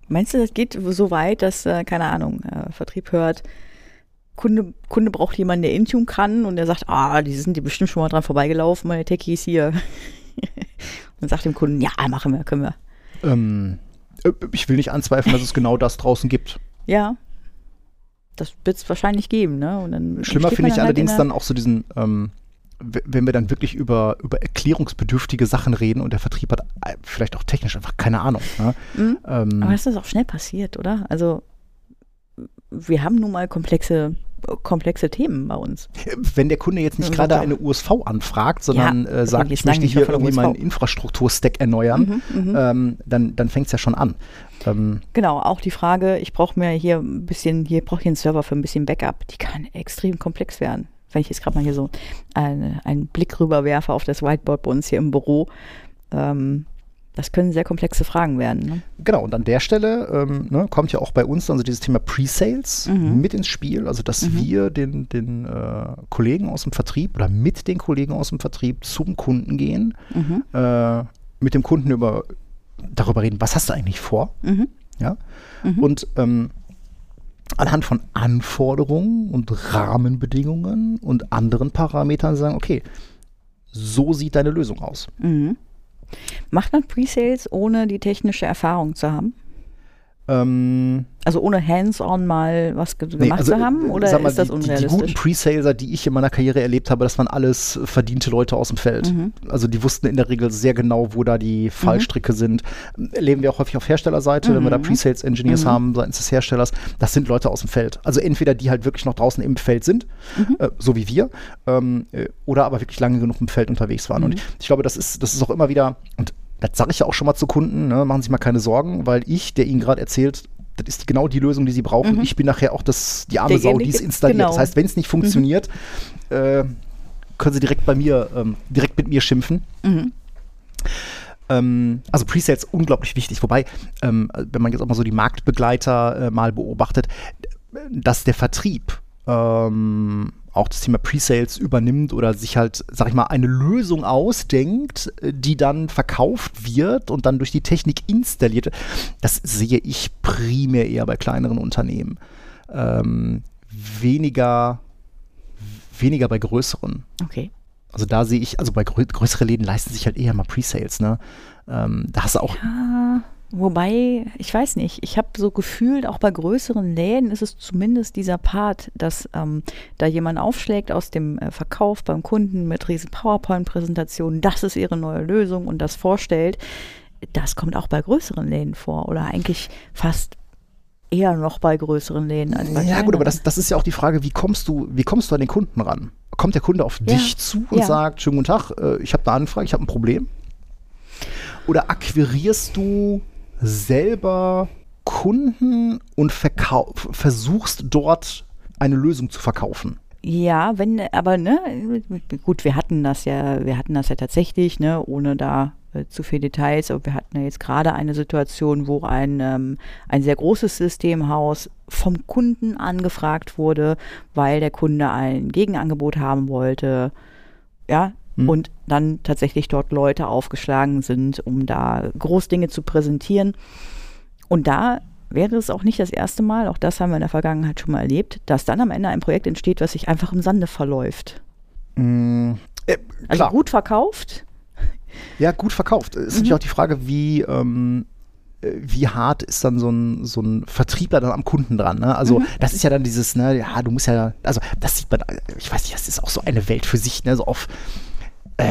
B: Meinst du, das geht so weit, dass, äh, keine Ahnung, äh, Vertrieb hört, Kunde, Kunde braucht jemanden, der Intune kann und der sagt, ah, die sind die bestimmt schon mal dran vorbeigelaufen, meine Techies hier. (laughs) und sagt dem Kunden, ja, machen wir, können wir.
A: ähm, äh, ich will nicht anzweifeln, dass es genau das draußen gibt.
B: Ja. Das wird es wahrscheinlich geben, ne? Und dann
A: Schlimmer finde ich
B: halt
A: allerdings
B: in
A: dann auch so diesen, ähm, wenn wir dann wirklich über, über erklärungsbedürftige Sachen reden und der Vertrieb hat äh, vielleicht auch technisch einfach keine Ahnung. Ne?
B: Mhm.
A: Ähm,
B: Aber das ist auch schnell passiert, oder? Also, wir haben nun mal komplexe, komplexe Themen bei uns.
A: wenn der Kunde jetzt nicht
B: Ja,
A: gerade eine USV anfragt, sondern
B: Ja,
A: äh, sagt, ich möchte hier irgendwie
B: USV.
A: meinen Infrastrukturstack erneuern,
B: Mhm,
A: ähm, dann, dann fängt es ja schon an. Ähm,
B: Genau, auch die Frage, ich brauche mir hier ein bisschen, hier brauche ich einen Server für ein bisschen Backup, die kann extrem komplex werden. Wenn ich jetzt gerade mal hier so eine, einen Blick rüber werfe auf das Whiteboard bei uns hier im Büro, ähm, das können sehr komplexe Fragen werden. Ne?
A: Genau, und an der Stelle ähm, ne, kommt ja auch bei uns dann so dieses Thema Pre-Sales
B: Mhm.
A: mit ins Spiel. Also, dass wir den, den äh, Kollegen aus dem Vertrieb oder mit den Kollegen aus dem Vertrieb zum Kunden gehen,
B: Mhm.
A: äh, mit dem Kunden über, darüber reden, was hast du eigentlich vor?
B: Mhm.
A: Ja? Und ähm, anhand von Anforderungen und Rahmenbedingungen und anderen Parametern sagen, okay, so sieht deine Lösung aus.
B: Mhm. Macht man Pre-Sales, ohne die technische Erfahrung zu haben?
A: Ähm,
B: Also ohne hands-on mal was ge
A: nee,
B: gemacht
A: also,
B: zu haben?
A: äh,
B: Oder
A: mal,
B: ist das
A: die, die, die
B: unrealistisch?
A: guten Pre-Saleser, die ich in meiner Karriere erlebt habe, das waren alles verdiente Leute aus dem Feld.
B: Mhm.
A: Also die wussten in der Regel sehr genau, wo da die Fallstricke sind. Erleben wir auch häufig auf Herstellerseite, wenn wir da
B: Mhm.
A: Pre-Sales-Engineers
B: Mhm.
A: haben seitens des Herstellers. Das sind Leute aus dem Feld. Also entweder die halt wirklich noch draußen im Feld sind,
B: Mhm.
A: äh, so wie wir, ähm, äh, oder aber wirklich lange genug im Feld unterwegs waren.
B: Mhm.
A: Und ich glaube, das ist, das ist auch immer wieder, und das sage ich ja auch schon mal zu Kunden, ne, machen Sie sich mal keine Sorgen, weil ich, der Ihnen gerade erzählt, das ist genau die Lösung, die Sie brauchen.
B: Mhm.
A: Ich bin nachher auch das, die arme Sau, die es installiert.
B: genau.
A: Das heißt, wenn es nicht funktioniert, äh, können Sie direkt bei mir, ähm, direkt mit mir schimpfen.
B: Mhm.
A: Ähm, also Presales unglaublich wichtig. Wobei, ähm, wenn man jetzt auch mal so die Marktbegleiter äh, mal beobachtet, dass der Vertrieb ähm, auch das Thema Presales übernimmt oder sich halt, sag ich mal, eine Lösung ausdenkt, äh, die dann verkauft wird und dann durch die Technik installiert wird. Das sehe ich primär eher bei kleineren Unternehmen. Ähm, weniger, weniger bei größeren.
B: Okay.
A: Also da sehe ich, also bei grö größere Läden leisten sich halt eher mal Presales, ne? Ähm, da hast du auch,
B: Ja, wobei, ich weiß nicht, ich habe so gefühlt, auch bei größeren Läden ist es zumindest dieser Part, dass ähm, da jemand aufschlägt aus dem äh, Verkauf beim Kunden mit riesen PowerPoint-Präsentationen, das ist ihre neue Lösung und das vorstellt. Das kommt auch bei größeren Läden vor oder eigentlich fast eher noch bei größeren Läden als bei
A: ja gut, aber das, das ist ja auch die Frage, wie kommst du, wie kommst du an den Kunden ran? Kommt der Kunde auf
B: Ja,
A: dich zu und
B: ja.
A: sagt, schönen guten Tag, äh, ich habe eine Anfrage, ich habe ein Problem? Oder akquirierst du selber Kunden und versuchst dort eine Lösung zu verkaufen?
B: Ja, wenn, aber ne, gut, wir hatten das ja, wir hatten das ja tatsächlich, ne, ohne da äh, zu viel Details, aber wir hatten ja jetzt gerade eine Situation, wo ein, ähm, ein sehr großes Systemhaus vom Kunden angefragt wurde, weil der Kunde ein Gegenangebot haben wollte, ja,
A: Hm.
B: und dann tatsächlich dort Leute aufgeschlagen sind, um da Großdinge zu präsentieren. Und da wäre es auch nicht das erste Mal, auch das haben wir in der Vergangenheit schon mal erlebt, dass dann am Ende ein Projekt entsteht, was sich einfach im Sande verläuft.
A: Mm, äh,
B: Also
A: klar.
B: gut verkauft.
A: Ja, gut verkauft. Es ist
B: Mhm.
A: natürlich auch die Frage, wie, ähm, äh, wie hart ist dann so ein, so ein Vertriebler dann am Kunden dran. Ne? Also
B: Mhm.
A: das ist ja dann dieses, ne, ja, du musst ja, also das sieht man, äh, ich weiß nicht, das ist auch so eine Welt für sich, ne, so auf äh,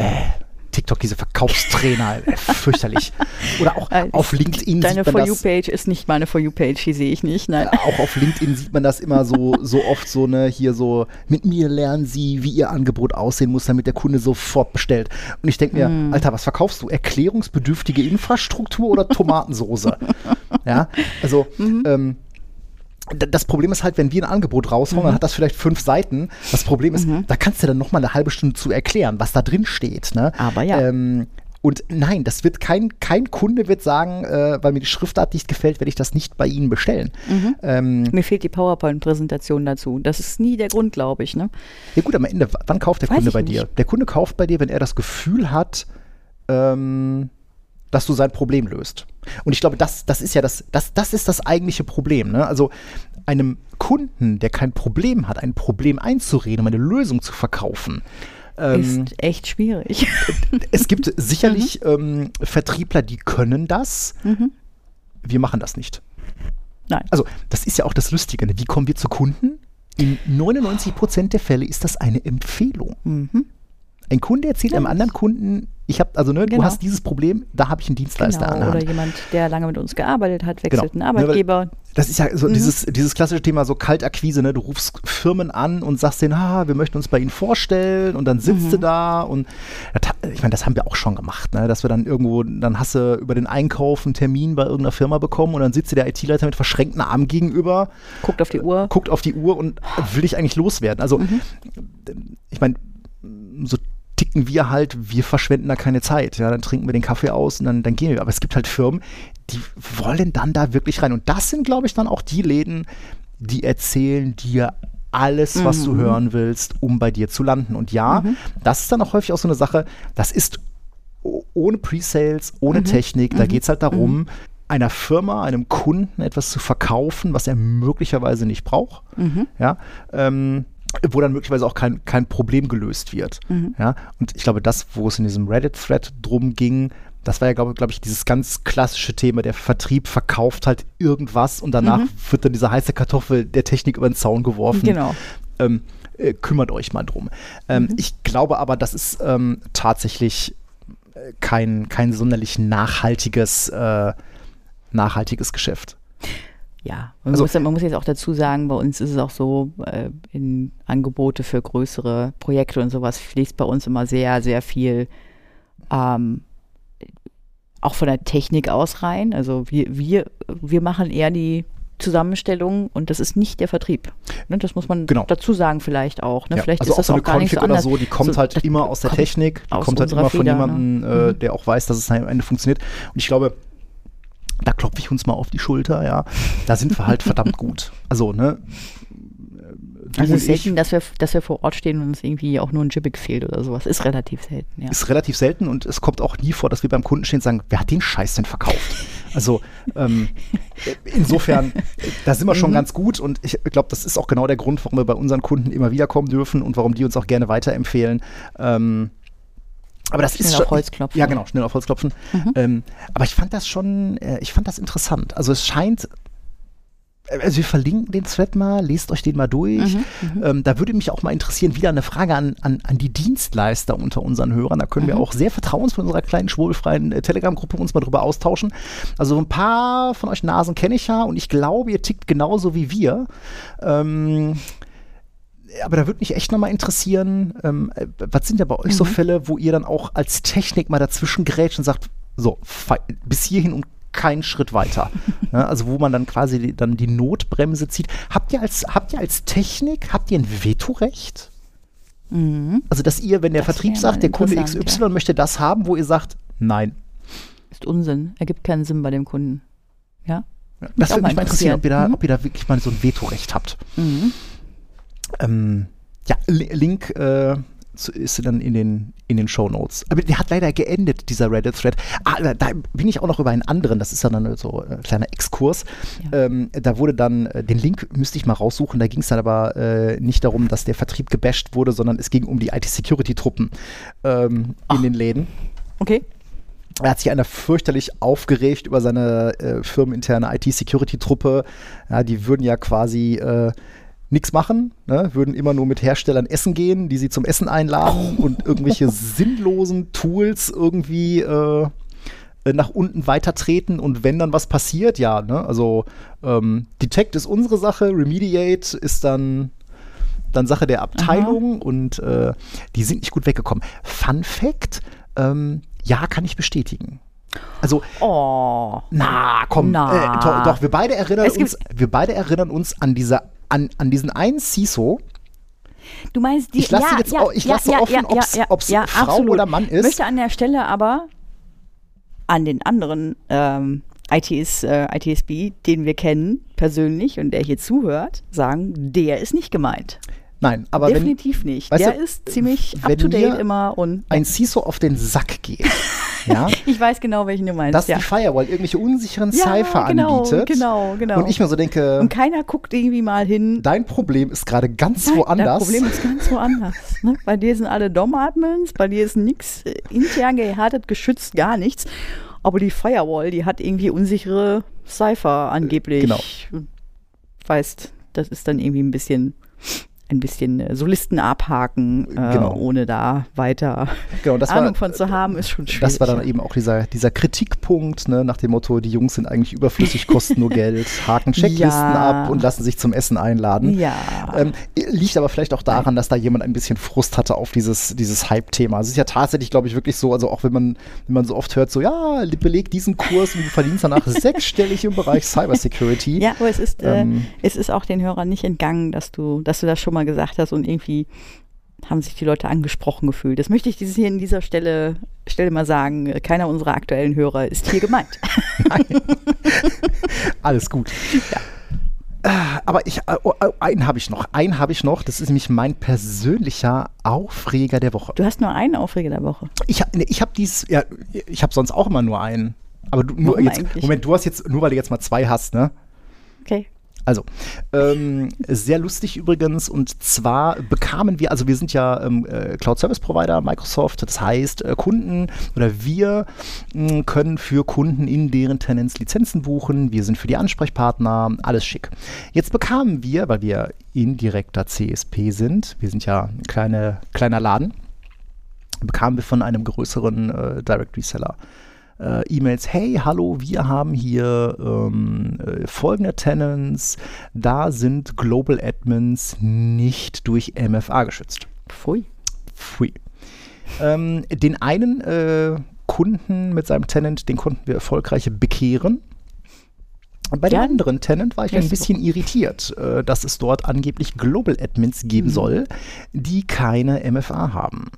A: TikTok, diese Verkaufstrainer, äh, fürchterlich. Oder auch
B: Äh,
A: auf LinkedIn
B: Deine
A: sieht man
B: For. You-Page ist nicht meine For You-Page, die sehe ich nicht. Nein.
A: auch auf LinkedIn sieht man das immer so, so oft so, ne, hier so, mit mir lernen sie, wie ihr Angebot aussehen muss, damit der Kunde sofort bestellt. Und ich denke mir,
B: Mhm.
A: Alter, was verkaufst du? Erklärungsbedürftige Infrastruktur oder Tomatensoße? ja, also,
B: Mhm.
A: ähm, das Problem ist halt, wenn wir ein Angebot raushauen, dann hat das vielleicht fünf Seiten. Das Problem ist,
B: Mhm.
A: da kannst du dann noch mal eine halbe Stunde zu erklären, was da drin steht. Ne?
B: Aber ja.
A: Ähm, und nein, das wird kein, kein Kunde wird sagen, äh, weil mir die Schriftart nicht gefällt, werde ich das nicht bei Ihnen bestellen.
B: Mhm.
A: Ähm,
B: Mir fehlt die PowerPoint-Präsentation dazu. Das ist nie der Grund, glaube ich. Ne?
A: ja gut, am Ende, wann kauft der
B: Weiß
A: Kunde bei
B: nicht.
A: dir? Der Kunde kauft bei dir, wenn er das Gefühl hat, ähm, dass du sein Problem löst. Und ich glaube, das, das ist ja das, das, das ist das eigentliche Problem. Ne? Also einem Kunden, der kein Problem hat, ein Problem einzureden, um eine Lösung zu verkaufen. Ähm,
B: ist echt schwierig. (laughs)
A: es gibt sicherlich ähm, Vertriebler, die können das.
B: Mhm.
A: Wir machen das nicht.
B: Nein.
A: Also, das ist ja auch das Lustige. Ne? Wie kommen wir zu Kunden? In 99% der Fälle ist das eine Empfehlung.
B: Mhm.
A: Ein Kunde erzählt einem
B: Ja.
A: anderen Kunden, ich habe, also ne,
B: Genau.
A: du hast dieses Problem, da habe ich einen Dienstleister an
B: Genau.
A: der
B: Oder jemand, der lange mit uns gearbeitet hat, wechselt
A: Genau.
B: einen
A: Ne,
B: Arbeitgeber.
A: Das ist ja so
B: Mhm.
A: dieses, dieses klassische Thema, so Kaltakquise, ne? Du rufst Firmen an und sagst denen, ah, wir möchten uns bei ihnen vorstellen und dann sitzt
B: Mhm.
A: du da und ich meine, das haben wir auch schon gemacht, ne? Dass wir dann irgendwo, dann hast du über den Einkauf einen Termin bei irgendeiner Firma bekommen und dann sitzt dir der IT-Leiter mit verschränkten Armen gegenüber,
B: Guckt auf die Uhr.
A: guckt auf die Uhr und will ich eigentlich loswerden. Also,
B: Mhm.
A: ich meine, so ticken wir halt, wir verschwenden da keine Zeit. Ja, dann trinken wir den Kaffee aus und dann, dann gehen wir. Aber es gibt halt Firmen, die wollen dann da wirklich rein. Und das sind, glaube ich, dann auch die Läden, die erzählen dir alles, was du
B: Mhm.
A: hören willst, um bei dir zu landen. Und ja,
B: Mhm.
A: das ist dann auch häufig auch so eine Sache, das ist ohne Pre-Sales, ohne
B: Mhm.
A: Technik, da
B: Mhm.
A: geht es halt darum, einer Firma, einem Kunden etwas zu verkaufen, was er möglicherweise nicht braucht.
B: Mhm.
A: Ja, ähm, wo dann möglicherweise auch kein, kein Problem gelöst wird.
B: Mhm.
A: Ja, und ich glaube, das, wo es in diesem Reddit-Thread drum ging, das war ja, glaube glaub ich, dieses ganz klassische Thema, der Vertrieb verkauft halt irgendwas und danach
B: Mhm.
A: wird dann diese heiße Kartoffel der Technik über den Zaun geworfen.
B: Genau.
A: Ähm, äh, kümmert euch mal drum. Ähm,
B: Mhm.
A: Ich glaube aber, das ist ähm, tatsächlich äh, kein, kein sonderlich nachhaltiges, äh, nachhaltiges Geschäft.
B: Ja, man,
A: Also-
B: muss, man muss jetzt auch dazu sagen, bei uns ist es auch so, äh, in Angebote für größere Projekte und sowas fließt bei uns immer sehr, sehr viel ähm, auch von der Technik aus rein. Also wir, wir, wir machen eher die Zusammenstellung und das ist nicht der Vertrieb. Ne, das muss man
A: Genau.
B: dazu sagen vielleicht auch. Ne?
A: Ja,
B: vielleicht
A: also
B: ist das
A: so
B: auch
A: eine
B: gar nicht so
A: Config oder so, die kommt
B: So,
A: halt immer aus der Technik, die kommt halt immer von
B: Feder,
A: jemandem,
B: ne?
A: äh,
B: Mhm.
A: der auch weiß, dass es am Ende funktioniert. Und ich glaube, da klopfe ich uns mal auf die Schulter, ja. Da sind wir halt verdammt gut. Also, ne? Du
B: Also selten,
A: ich
B: dass wir, dass wir vor Ort stehen und uns irgendwie auch nur ein Jibbig fehlt oder sowas. Ist relativ selten, ja.
A: ist relativ selten und es kommt auch nie vor, dass wir beim Kunden stehen und sagen, wer hat den Scheiß denn verkauft? Also ähm, insofern, da sind wir schon
B: Mhm.
A: ganz gut und ich glaube, das ist auch genau der Grund, warum wir bei unseren Kunden immer wieder kommen dürfen und warum die uns auch gerne weiterempfehlen. Ähm, aber das
B: Schnell
A: ist
B: auf
A: schon,
B: Holz klopfen.
A: Ja, genau, schnell auf Holz klopfen.
B: Mhm.
A: Ähm, aber ich fand das schon, äh, ich fand das interessant. Also es scheint, äh, also wir verlinken den Thread mal, lest euch den mal durch.
B: Mhm,
A: Ähm, da würde mich auch mal interessieren, wieder eine Frage an, an, an die Dienstleister unter unseren Hörern. Da können wir
B: Mhm.
A: auch sehr vertrauensvoll in unserer kleinen schwulfreien äh, Telegram-Gruppe uns mal drüber austauschen. Also ein paar von euch Nasen kenne ich ja und ich glaube, ihr tickt genauso wie wir. Ähm, aber da würde mich echt nochmal interessieren, ähm, äh, was sind ja bei euch so
B: Mhm.
A: Fälle, wo ihr dann auch als Technik mal dazwischen grätscht und sagt, so, bis hierhin und keinen Schritt weiter. ja, (laughs) also wo man dann quasi die, dann die Notbremse zieht. Habt ihr als, habt ihr als Technik, habt ihr ein Vetorecht?
B: Mhm.
A: Also dass ihr, wenn der
B: Das
A: Vertrieb sagt, der Kunde XY
B: interessant,
A: möchte das haben, wo ihr sagt, nein.
B: Ist Unsinn. Ergibt keinen Sinn bei dem Kunden. Ja?
A: Das würde mich mal interessieren, ob ihr, da,
B: interessieren.
A: ob ihr da wirklich mal so ein Vetorecht habt.
B: Mhm.
A: Ähm, ja, Li- Link äh, ist dann in den, in den Show Notes. Aber der hat leider geendet, dieser Reddit-Thread. Ah, da, da bin ich auch noch über einen anderen, das ist dann so ein kleiner Exkurs.
B: Ja.
A: Ähm, da wurde dann, äh, den Link müsste ich mal raussuchen, da ging es dann aber äh, nicht darum, dass der Vertrieb gebasht wurde, sondern es ging um die IT-Security-Truppen ähm, in den Läden.
B: Okay.
A: Da hat sich einer fürchterlich aufgeregt über seine äh, firmeninterne IT-Security-Truppe. Ja, die würden ja quasi äh, nichts machen, ne? würden immer nur mit Herstellern essen gehen, die sie zum Essen einladen und irgendwelche (laughs) sinnlosen Tools irgendwie äh, äh, nach unten weitertreten und wenn dann was passiert, ja, ne? also ähm, Detect ist unsere Sache, Remediate ist dann dann Sache der Abteilung und äh, die sind nicht gut weggekommen. Fun Fact, ähm, ja, kann ich bestätigen. Also,
B: Oh.
A: na, komm,
B: Na.
A: Äh, to, doch, wir beide erinnern uns, wir beide erinnern uns an dieser, an, an diesen einen CISO.
B: Du meinst die
A: Ich lasse
B: ja,
A: jetzt
B: ja,
A: ich lasse
B: ja,
A: offen, ob's
B: ja,
A: Frau
B: absolut.
A: oder Mann ist.
B: möchte an der Stelle aber an den anderen ähm, ITs, äh, ITSB, den wir kennen, persönlich und der hier zuhört, sagen, der ist nicht gemeint.
A: Nein, aber wenn
B: Definitiv nicht.
A: weißt
B: Der
A: du,
B: ist ziemlich
A: wenn
B: up to date immer und
A: ein CISO auf den Sack geht, (laughs) ja,
B: ich weiß genau, welchen du meinst.
A: dass
B: ja.
A: die Firewall irgendwelche unsicheren
B: ja,
A: Cypher
B: genau,
A: anbietet
B: Genau, genau.
A: und ich mir so denke,
B: und keiner guckt irgendwie mal hin.
A: dein Problem ist gerade ganz
B: Nein,
A: woanders.
B: Das Problem ist ganz woanders. Ne? Bei dir sind alle DOM-Admins, bei dir ist nichts äh, intern gehärtet, geschützt, gar nichts. Aber die Firewall, die hat irgendwie unsichere Cypher angeblich.
A: genau.
B: Weißt, das ist dann irgendwie ein bisschen, ein bisschen äh, so Listen abhaken, äh,
A: Genau.
B: ohne da weiter
A: genau, das
B: Ahnung
A: war,
B: von zu haben, ist schon schwierig.
A: Das war dann eben auch dieser, dieser Kritikpunkt, ne, nach dem Motto, die Jungs sind eigentlich überflüssig, (laughs) kosten nur Geld, haken Checklisten
B: Ja.
A: ab und lassen sich zum Essen einladen.
B: Ja.
A: Ähm, liegt aber vielleicht auch daran, dass da jemand ein bisschen Frust hatte auf dieses, dieses Hype-Thema. Es ist ja tatsächlich, glaube ich, wirklich so, also auch wenn man, wenn man so oft hört, so, ja, beleg diesen Kurs und du verdienst danach (laughs) sechsstellig im Bereich Cybersecurity.
B: Ja, aber es ist, äh,
A: Ähm,
B: es ist auch den Hörern nicht entgangen, dass du, dass du das schon mal gesagt hast und irgendwie haben sich die Leute angesprochen gefühlt. Das möchte ich dieses hier in dieser Stelle, Stelle mal sagen. Keiner unserer aktuellen Hörer ist hier gemeint. (laughs) (laughs)
A: Alles gut. Äh, Aber ich, äh, oh, oh, einen habe ich noch. Einen habe ich noch. Das ist nämlich mein persönlicher Aufreger der Woche.
B: Du hast nur einen Aufreger der Woche.
A: Ich, ich habe dies, ja, ich habe sonst auch immer nur einen. Aber du, nur
B: Warum
A: jetzt,
B: eigentlich?
A: Moment, du hast jetzt, nur weil du jetzt mal zwei hast, ne?
B: Okay.
A: Also, ähm, sehr lustig übrigens. Und zwar bekamen wir, also wir sind ja ähm, äh, Cloud Service Provider, Microsoft. Das heißt, äh, Kunden oder wir mh, können für Kunden in deren Tenants Lizenzen buchen. Wir sind für die Ansprechpartner, alles schick. Jetzt bekamen wir, weil wir indirekter CSP sind, wir sind ja ein kleine, kleiner Laden, bekamen wir von einem größeren äh, Direct Reseller äh, E-Mails, hey, hallo, wir haben hier ähm, äh, folgende Tenants, da sind Global Admins nicht durch MFA geschützt.
B: Pfui.
A: Pfui. Ähm, den einen äh, Kunden mit seinem Tenant, den konnten wir erfolgreich bekehren. Und bei dem
B: Ja.
A: anderen Tenant war ich ein bisschen irritiert, äh, dass es dort angeblich Global Admins geben
B: Mhm.
A: soll, die keine MFA haben.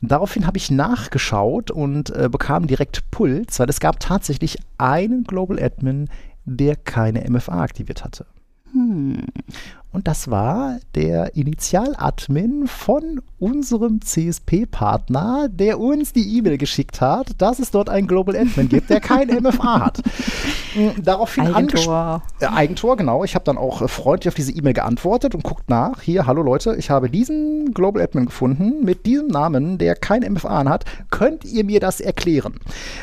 A: Daraufhin habe ich nachgeschaut und äh, bekam direkt Puls, weil es gab tatsächlich einen Global Admin, der keine MFA aktiviert hatte.
B: Hm.
A: Und das war der Initial-Admin von unserem CSP-Partner, der uns die E-Mail geschickt hat, dass es dort einen Global Admin gibt, der kein MFA hat. (laughs) Daraufhin.
B: Eigentor.
A: Äh, Eigentor, genau. Ich habe dann auch äh, freundlich auf diese E-Mail geantwortet und guckt nach. Hier, hallo Leute, ich habe diesen Global Admin gefunden mit diesem Namen, der kein MFA hat. Könnt ihr mir das erklären?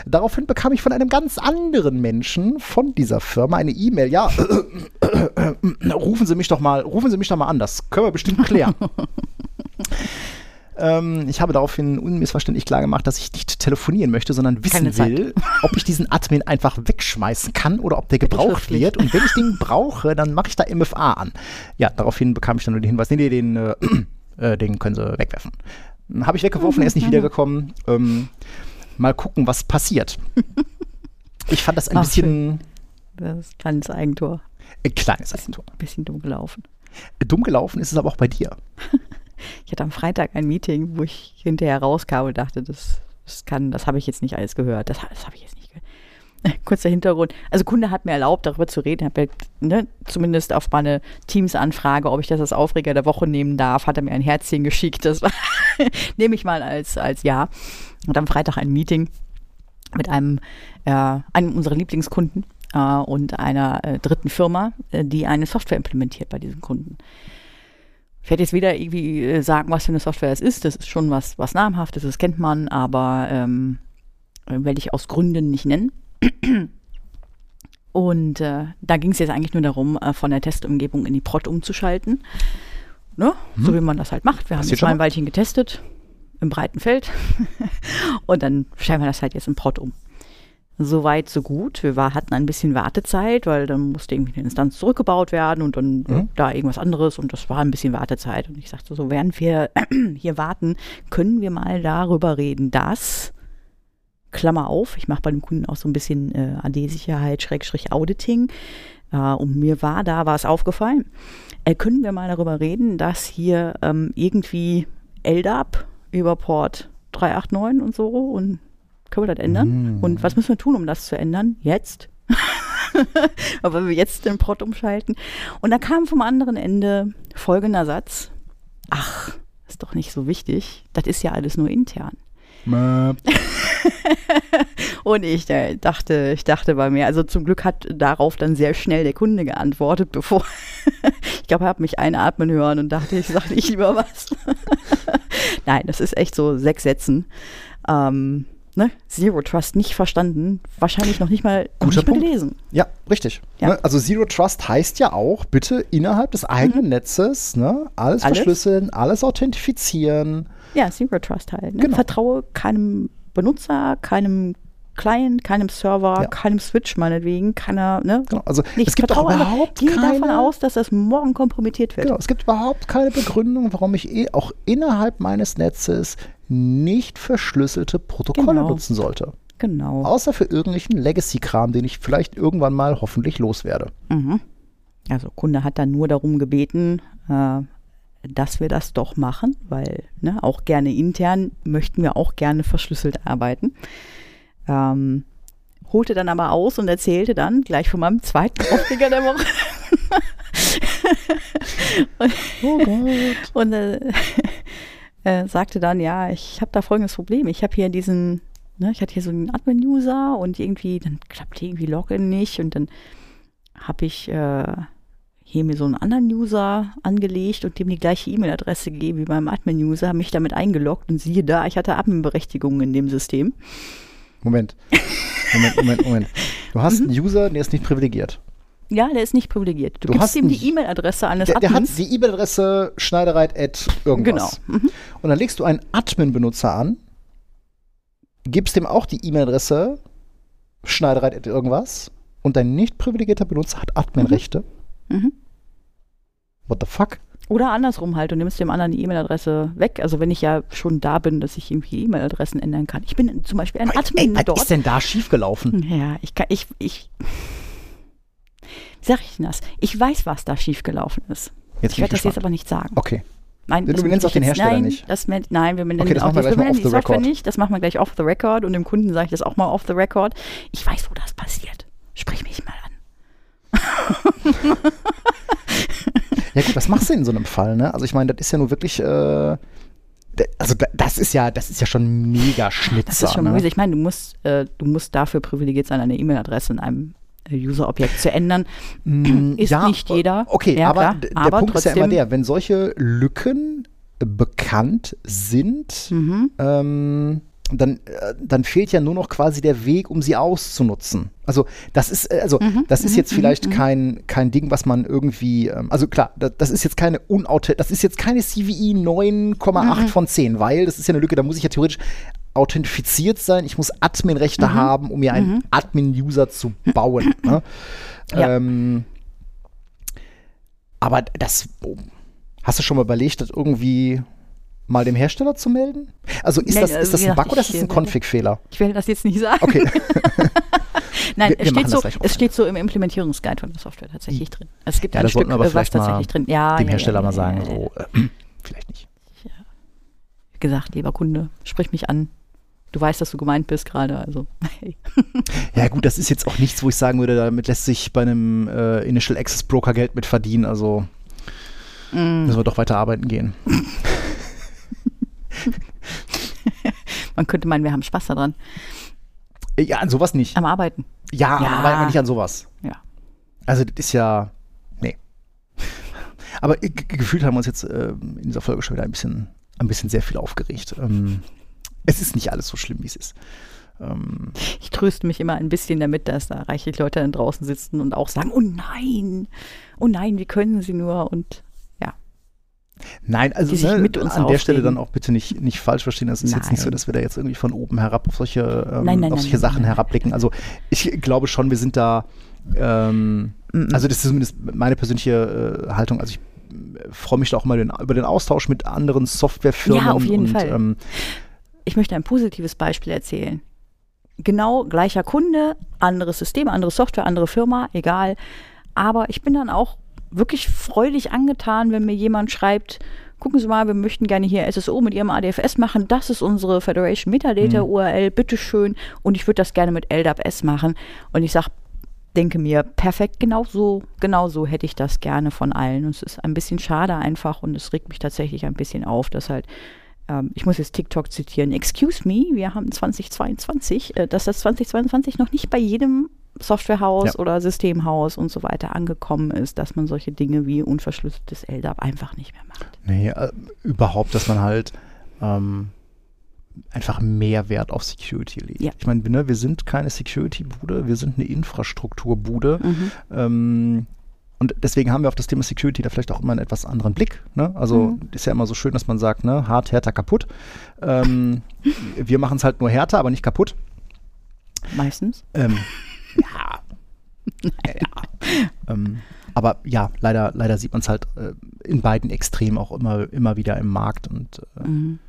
A: Daraufhin bekam ich von einem ganz anderen Menschen von dieser Firma eine E-Mail. Ja, (coughs) rufen Sie mich doch mal, rufen Sie mich doch mal an. Das können wir bestimmt klären. (laughs) Ähm, ich habe daraufhin unmissverständlich klar gemacht, dass ich nicht telefonieren möchte, sondern wissen will, ob ich diesen Admin einfach wegschmeißen kann oder ob der gebraucht wird. Und wenn ich den brauche, dann mache ich da MFA an. Ja, daraufhin bekam ich dann nur den Hinweis, nee, nee, den, äh, (clears throat) äh, den können Sie wegwerfen. Habe ich weggeworfen, er ist nicht wiedergekommen. Ähm, mal gucken, was passiert. Ich fand das ein
B: Ach,
A: bisschen
B: Das ist ein kleines Eigentor.
A: äh, kleines Eigentor.
B: Ein bisschen dumm gelaufen.
A: Dumm gelaufen ist es aber auch bei dir. (laughs)
B: Ich hatte am Freitag ein Meeting, wo ich hinterher rauskam und dachte, das, das kann, das habe ich jetzt nicht alles gehört. Das, das habe ich jetzt nicht gehört. (laughs) Kurzer Hintergrund. Also Kunde hat mir erlaubt, darüber zu reden. Hab ja, ne, zumindest auf meine Teams-Anfrage, ob ich das als Aufreger der Woche nehmen darf, hat er mir ein Herzchen (laughs) geschickt. Das (laughs) nehme ich mal als, als Ja. Und am Freitag ein Meeting mit einem, äh, einem unserer Lieblingskunden äh, und einer äh, dritten Firma, äh, die eine Software implementiert bei diesem Kunden. Ich werde jetzt wieder irgendwie äh, sagen, was für eine Software es ist. Das ist schon was, was namhaftes, das kennt man, aber ähm, äh, werde ich aus Gründen nicht nennen. (clears throat) Und äh, da ging es jetzt eigentlich nur darum, äh, von der Testumgebung in die Prod umzuschalten. Ne? So wie man das halt macht. Wir haben
A: Passiert
B: jetzt
A: schon
B: mal ein? Weilchen getestet im breiten Feld (laughs) und dann stellen wir das halt jetzt in Prod um. Soweit, so gut. Wir war, hatten ein bisschen Wartezeit, weil dann musste irgendwie eine Instanz zurückgebaut werden und dann
A: Mhm.
B: da irgendwas anderes und das war ein bisschen Wartezeit. Und ich sagte so, während wir (clears throat) hier warten, können wir mal darüber reden, dass, Klammer auf, ich mache bei dem Kunden auch so ein bisschen äh, AD-Sicherheit, Schrägstrich Auditing. Äh, und mir war da was aufgefallen. Äh, können wir mal darüber reden, dass hier ähm, irgendwie LDAP über Port 389 und so und können wir das ändern?
A: Mm.
B: Und was müssen wir tun, um das zu ändern? Jetzt? (laughs) Aber wenn wir jetzt den Prot umschalten. Und da kam vom anderen Ende folgender Satz. Ach, ist doch nicht so wichtig. Das ist ja alles nur intern. (laughs) Und ich äh, dachte, ich dachte bei mir, also zum Glück hat darauf dann sehr schnell der Kunde geantwortet, (laughs) bevor ich glaube, er hat mich einatmen hören und dachte, ich sage nicht lieber was. Nein, das ist echt so sechs Sätzen. Ähm, ne? Zero Trust nicht verstanden, wahrscheinlich noch nicht mal,
A: Guter
B: nicht mal gelesen.
A: Ja, richtig.
B: Ja.
A: Ne? Also Zero Trust heißt ja auch, bitte innerhalb des eigenen Netzes ne, alles,
B: Alles?
A: verschlüsseln, alles authentifizieren.
B: Ja, Zero Trust halt. Ne?
A: Genau.
B: Vertraue keinem Benutzer, keinem Client, keinem Server,
A: Ja.
B: keinem Switch meinetwegen, keiner, ne?
A: Genau. Also
B: Nicht
A: es gibt auch
B: vertraue, aber
A: überhaupt
B: gehe
A: keine,
B: davon aus, dass das morgen kompromittiert wird.
A: genau, es gibt überhaupt keine Begründung, warum ich eh auch innerhalb meines Netzes nicht verschlüsselte Protokolle
B: Genau.
A: nutzen sollte.
B: Genau.
A: Außer für irgendwelchen Legacy-Kram, den ich vielleicht irgendwann mal hoffentlich loswerde.
B: Mhm. Also Kunde hat dann nur darum gebeten, äh, dass wir das doch machen, weil ne, auch gerne intern möchten wir auch gerne verschlüsselt arbeiten. Ähm, holte dann aber aus und erzählte dann gleich von meinem zweiten (laughs) Aufreger der Woche.
A: Oh Gott. (laughs)
B: Und äh, (laughs) äh, sagte dann, ja, ich habe da folgendes Problem. Ich habe hier diesen ne, ich hatte hier so einen Admin-User und irgendwie, dann klappte irgendwie Login nicht und dann habe ich äh, hier mir so einen anderen User angelegt und dem die gleiche E-Mail-Adresse gegeben wie beim Admin-User, habe mich damit eingeloggt und siehe da, ich hatte Admin-Berechtigungen in dem System.
A: Moment. Moment, Moment, Moment. Du hast (laughs) einen User, der ist nicht privilegiert.
B: Ja, der ist nicht privilegiert. Du,
A: Du
B: gibst
A: hast
B: ihm die E-Mail-Adresse eines
A: Der, der hat
B: Admins.
A: die E-Mail-Adresse schneidereit at irgendwas.
B: Genau. Mhm.
A: Und dann legst du einen Admin-Benutzer an, gibst dem auch die E-Mail-Adresse schneidereit at irgendwas und dein nicht privilegierter Benutzer hat Admin-Rechte.
B: Mhm.
A: What the fuck?
B: Oder andersrum halt, du nimmst dem anderen die E-Mail-Adresse weg. Also wenn ich ja schon da bin, dass ich irgendwie E-Mail-Adressen ändern kann. Ich bin zum Beispiel ein Admin
A: Ey, was
B: dort.
A: ist denn da schiefgelaufen?
B: Ja, ich kann, ich, ich, sag ich denn das? Ich weiß, was da schiefgelaufen ist.
A: Jetzt
B: Ich werde das jetzt aber nicht sagen.
A: Okay.
B: Nein,
A: Du
B: das
A: nennst
B: möchte
A: auch den Hersteller
B: nein,
A: nicht.
B: Das, nein, wir nennen
A: Okay, das
B: auch
A: wir
B: die, Software
A: record.
B: nicht. Das machen wir gleich off the record und dem Kunden sage ich das auch mal off the record. Ich weiß, wo das passiert. Sprich mich mal an.
A: Ja gut, was machst du in so einem Fall, ne? Also ich meine, das ist ja nur wirklich, äh, also da- das ist ja, das ist ja schon mega Schnitzer.
B: Das ist schon
A: ne?
B: Ich meine, du musst, äh, du musst dafür privilegiert sein, eine E-Mail-Adresse in einem User-Objekt zu ändern.
A: Mm,
B: Ist nicht jeder.
A: Okay,
B: Ja,
A: aber
B: klar.
A: der
B: Aber
A: Punkt ist ja immer
B: trotzdem-
A: der, wenn solche Lücken bekannt sind,
B: Mhm.
A: ähm, dann, äh, dann fehlt ja nur noch quasi der Weg, um sie auszunutzen. Also das ist, äh, also
B: Mhm,
A: das ist jetzt vielleicht kein, kein Ding, was man irgendwie, ähm, also klar, das, das ist jetzt keine unauthent, das ist jetzt keine CVI 9,8
B: Mhm.
A: von 10, weil das ist ja eine Lücke, da muss ich ja theoretisch authentifiziert sein, ich muss Admin-Rechte
B: Mhm.
A: haben, um mir einen Admin-User zu bauen. (clears throat) ne?
B: Ja.
A: ähm, aber das, hast du schon mal überlegt, das irgendwie mal dem Hersteller zu melden? Also ist
B: Nein,
A: das,
B: also
A: ist das
B: wie
A: ein Bug oder ist das ein
B: äh,
A: Config-Fehler?
B: Ich will das jetzt nicht sagen.
A: Okay. (laughs)
B: Nein,
A: Wir-
B: es, steht so, es steht so im Implementierungsguide von der Software tatsächlich drin. Es gibt
A: Ja,
B: ein Stück,
A: aber
B: äh, was tatsächlich drin. Ja,
A: dem
B: ja,
A: Hersteller
B: ja,
A: mal
B: ja,
A: sagen,
B: ja, ja.
A: so, äh, (clears throat) vielleicht nicht.
B: Wie gesagt, lieber Kunde, sprich mich an. Du weißt, dass du gemeint bist gerade, also (laughs) hey. (laughs)
A: Ja gut, das ist jetzt auch nichts, wo ich sagen würde, damit lässt sich bei einem äh, Initial Access Broker Geld mit verdienen, also
B: Mm.
A: müssen wir doch weiter arbeiten gehen. (laughs)
B: Man könnte meinen, wir haben Spaß daran.
A: Äh, Ja, an sowas nicht.
B: Am Arbeiten.
A: Ja,
B: Ja.
A: aber nicht an sowas.
B: Ja.
A: Also das ist ja, nee. Aber ge- gefühlt haben wir uns jetzt äh, in dieser Folge schon wieder ein bisschen, ein bisschen sehr viel aufgeregt. Ähm, es ist nicht alles so schlimm, wie es ist. Ähm,
B: Ich tröste mich immer ein bisschen damit, dass da reichlich Leute dann draußen sitzen und auch sagen, oh nein, oh nein, wie können sie nur? Und
A: Nein, also ne,
B: mit uns
A: an der Stelle dann auch bitte nicht, nicht falsch verstehen. Es ist jetzt nicht so,
B: Nein.
A: dass wir da jetzt irgendwie von oben herab auf solche, ähm,
B: Nein, nein,
A: auf
B: nein,
A: solche
B: nein,
A: Sachen
B: nein, nein.
A: herabblicken. Also ich glaube schon, wir sind da, ähm, also das ist zumindest meine persönliche äh, Haltung. Also ich äh, freue mich da auch mal den, über den Austausch mit anderen Softwarefirmen.
B: Ja, auf jeden
A: und,
B: Fall.
A: Ähm,
B: ich möchte ein positives Beispiel erzählen. Genau gleicher Kunde, anderes System, andere Software, andere Firma, egal. Aber ich bin dann auch wirklich freudig angetan, wenn mir jemand schreibt, gucken Sie mal, wir möchten gerne hier SSO mit Ihrem ADFS machen. Das ist unsere Federation Metadata URL, bitteschön. Und ich würde das gerne mit LDAP-S machen. Und ich sage, denke mir, perfekt, genau so, genau so hätte ich das gerne von allen. Und es ist ein bisschen schade einfach und es regt mich tatsächlich ein bisschen auf, dass halt, ähm, ich muss jetzt TikTok zitieren, excuse me, wir haben 2022, äh, dass das 2022 noch nicht bei jedem Softwarehaus
A: Ja.
B: oder Systemhaus und so weiter angekommen ist, dass man solche Dinge wie unverschlüsseltes LDAP einfach nicht mehr macht.
A: nee, äh, überhaupt, dass man halt ähm, einfach mehr Wert auf Security legt.
B: Ja.
A: Ich meine, ne, wir sind keine Security-Bude, wir sind eine Infrastrukturbude.
B: Mhm.
A: Ähm, und deswegen haben wir auf das Thema Security da vielleicht auch immer einen etwas anderen Blick. Ne? Also
B: Mhm.
A: ist ja immer so schön, dass man sagt, ne, hart, härter, kaputt. Ähm, wir machen es halt nur härter, aber nicht kaputt.
B: Meistens.
A: Ähm, (laughs) ja. ja. Ähm, aber ja, leider, leider sieht man es halt äh, in beiden Extremen auch immer, immer wieder im Markt. Und äh,
B: Mhm.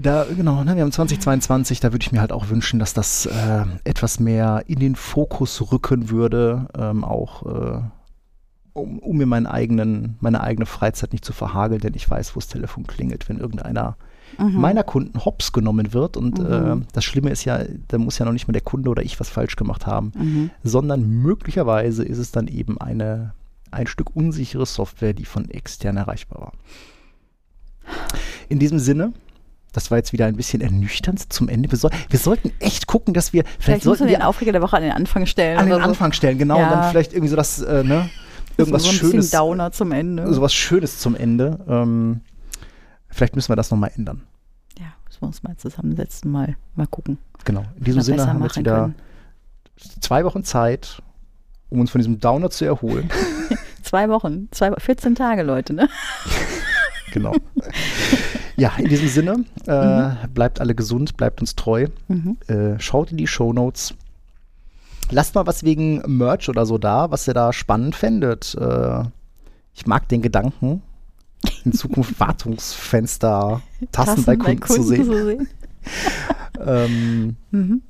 A: da, genau, ne, wir haben 2022, da würde ich mir halt auch wünschen, dass das äh, etwas mehr in den Fokus rücken würde, ähm, auch äh, um, um mir meinen eigenen, meine eigene Freizeit nicht zu verhageln, denn ich weiß, wo das Telefon klingelt, wenn irgendeiner
B: Mhm.
A: meiner Kunden hops genommen wird. Und
B: Mhm.
A: äh, das Schlimme ist ja, da muss ja noch nicht mal der Kunde oder ich was falsch gemacht haben,
B: Mhm.
A: sondern möglicherweise ist es dann eben eine, ein Stück unsichere Software, die von extern erreichbar war. In diesem Sinne, das war jetzt wieder ein bisschen ernüchternd zum Ende. Wir, soll, wir sollten echt gucken, dass wir vielleicht,
B: Vielleicht
A: sollten
B: wir den Aufreger der Woche an den Anfang stellen.
A: an den
B: so.
A: Anfang stellen, genau,
B: Ja.
A: und dann vielleicht irgendwie so das, äh, ne, irgendwas
B: so ein
A: Schönes,
B: bisschen Downer zum Ende.
A: sowas Schönes zum Ende. Ähm, vielleicht müssen wir das nochmal ändern.
B: Ja, müssen wir uns mal zusammensetzen, mal, mal gucken.
A: Genau. In diesem Sinne haben wir jetzt wieder
B: können.
A: zwei Wochen Zeit, um uns von diesem Downer zu erholen. (laughs)
B: Zwei Wochen, zwei, 14 Tage, Leute, ne? (laughs)
A: genau. ja, in diesem Sinne, äh, bleibt alle gesund, bleibt uns treu.
B: Mhm.
A: Äh, schaut in die Shownotes. Lasst mal was wegen Merch oder so da, was ihr da spannend fändet. Äh, ich mag den Gedanken, in Zukunft Wartungsfenster, Tassen, bei Kunden, zu sehen.
B: sehen. (laughs)
A: Ähm,
B: Mhm.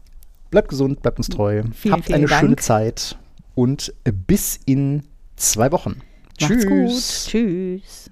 A: bleibt gesund, bleibt uns treu.
B: Vielen,
A: Habt
B: vielen
A: eine
B: Dank.
A: schöne Zeit und bis in zwei Wochen.
B: Macht's gut.
A: Tschüss.
B: Tschüss.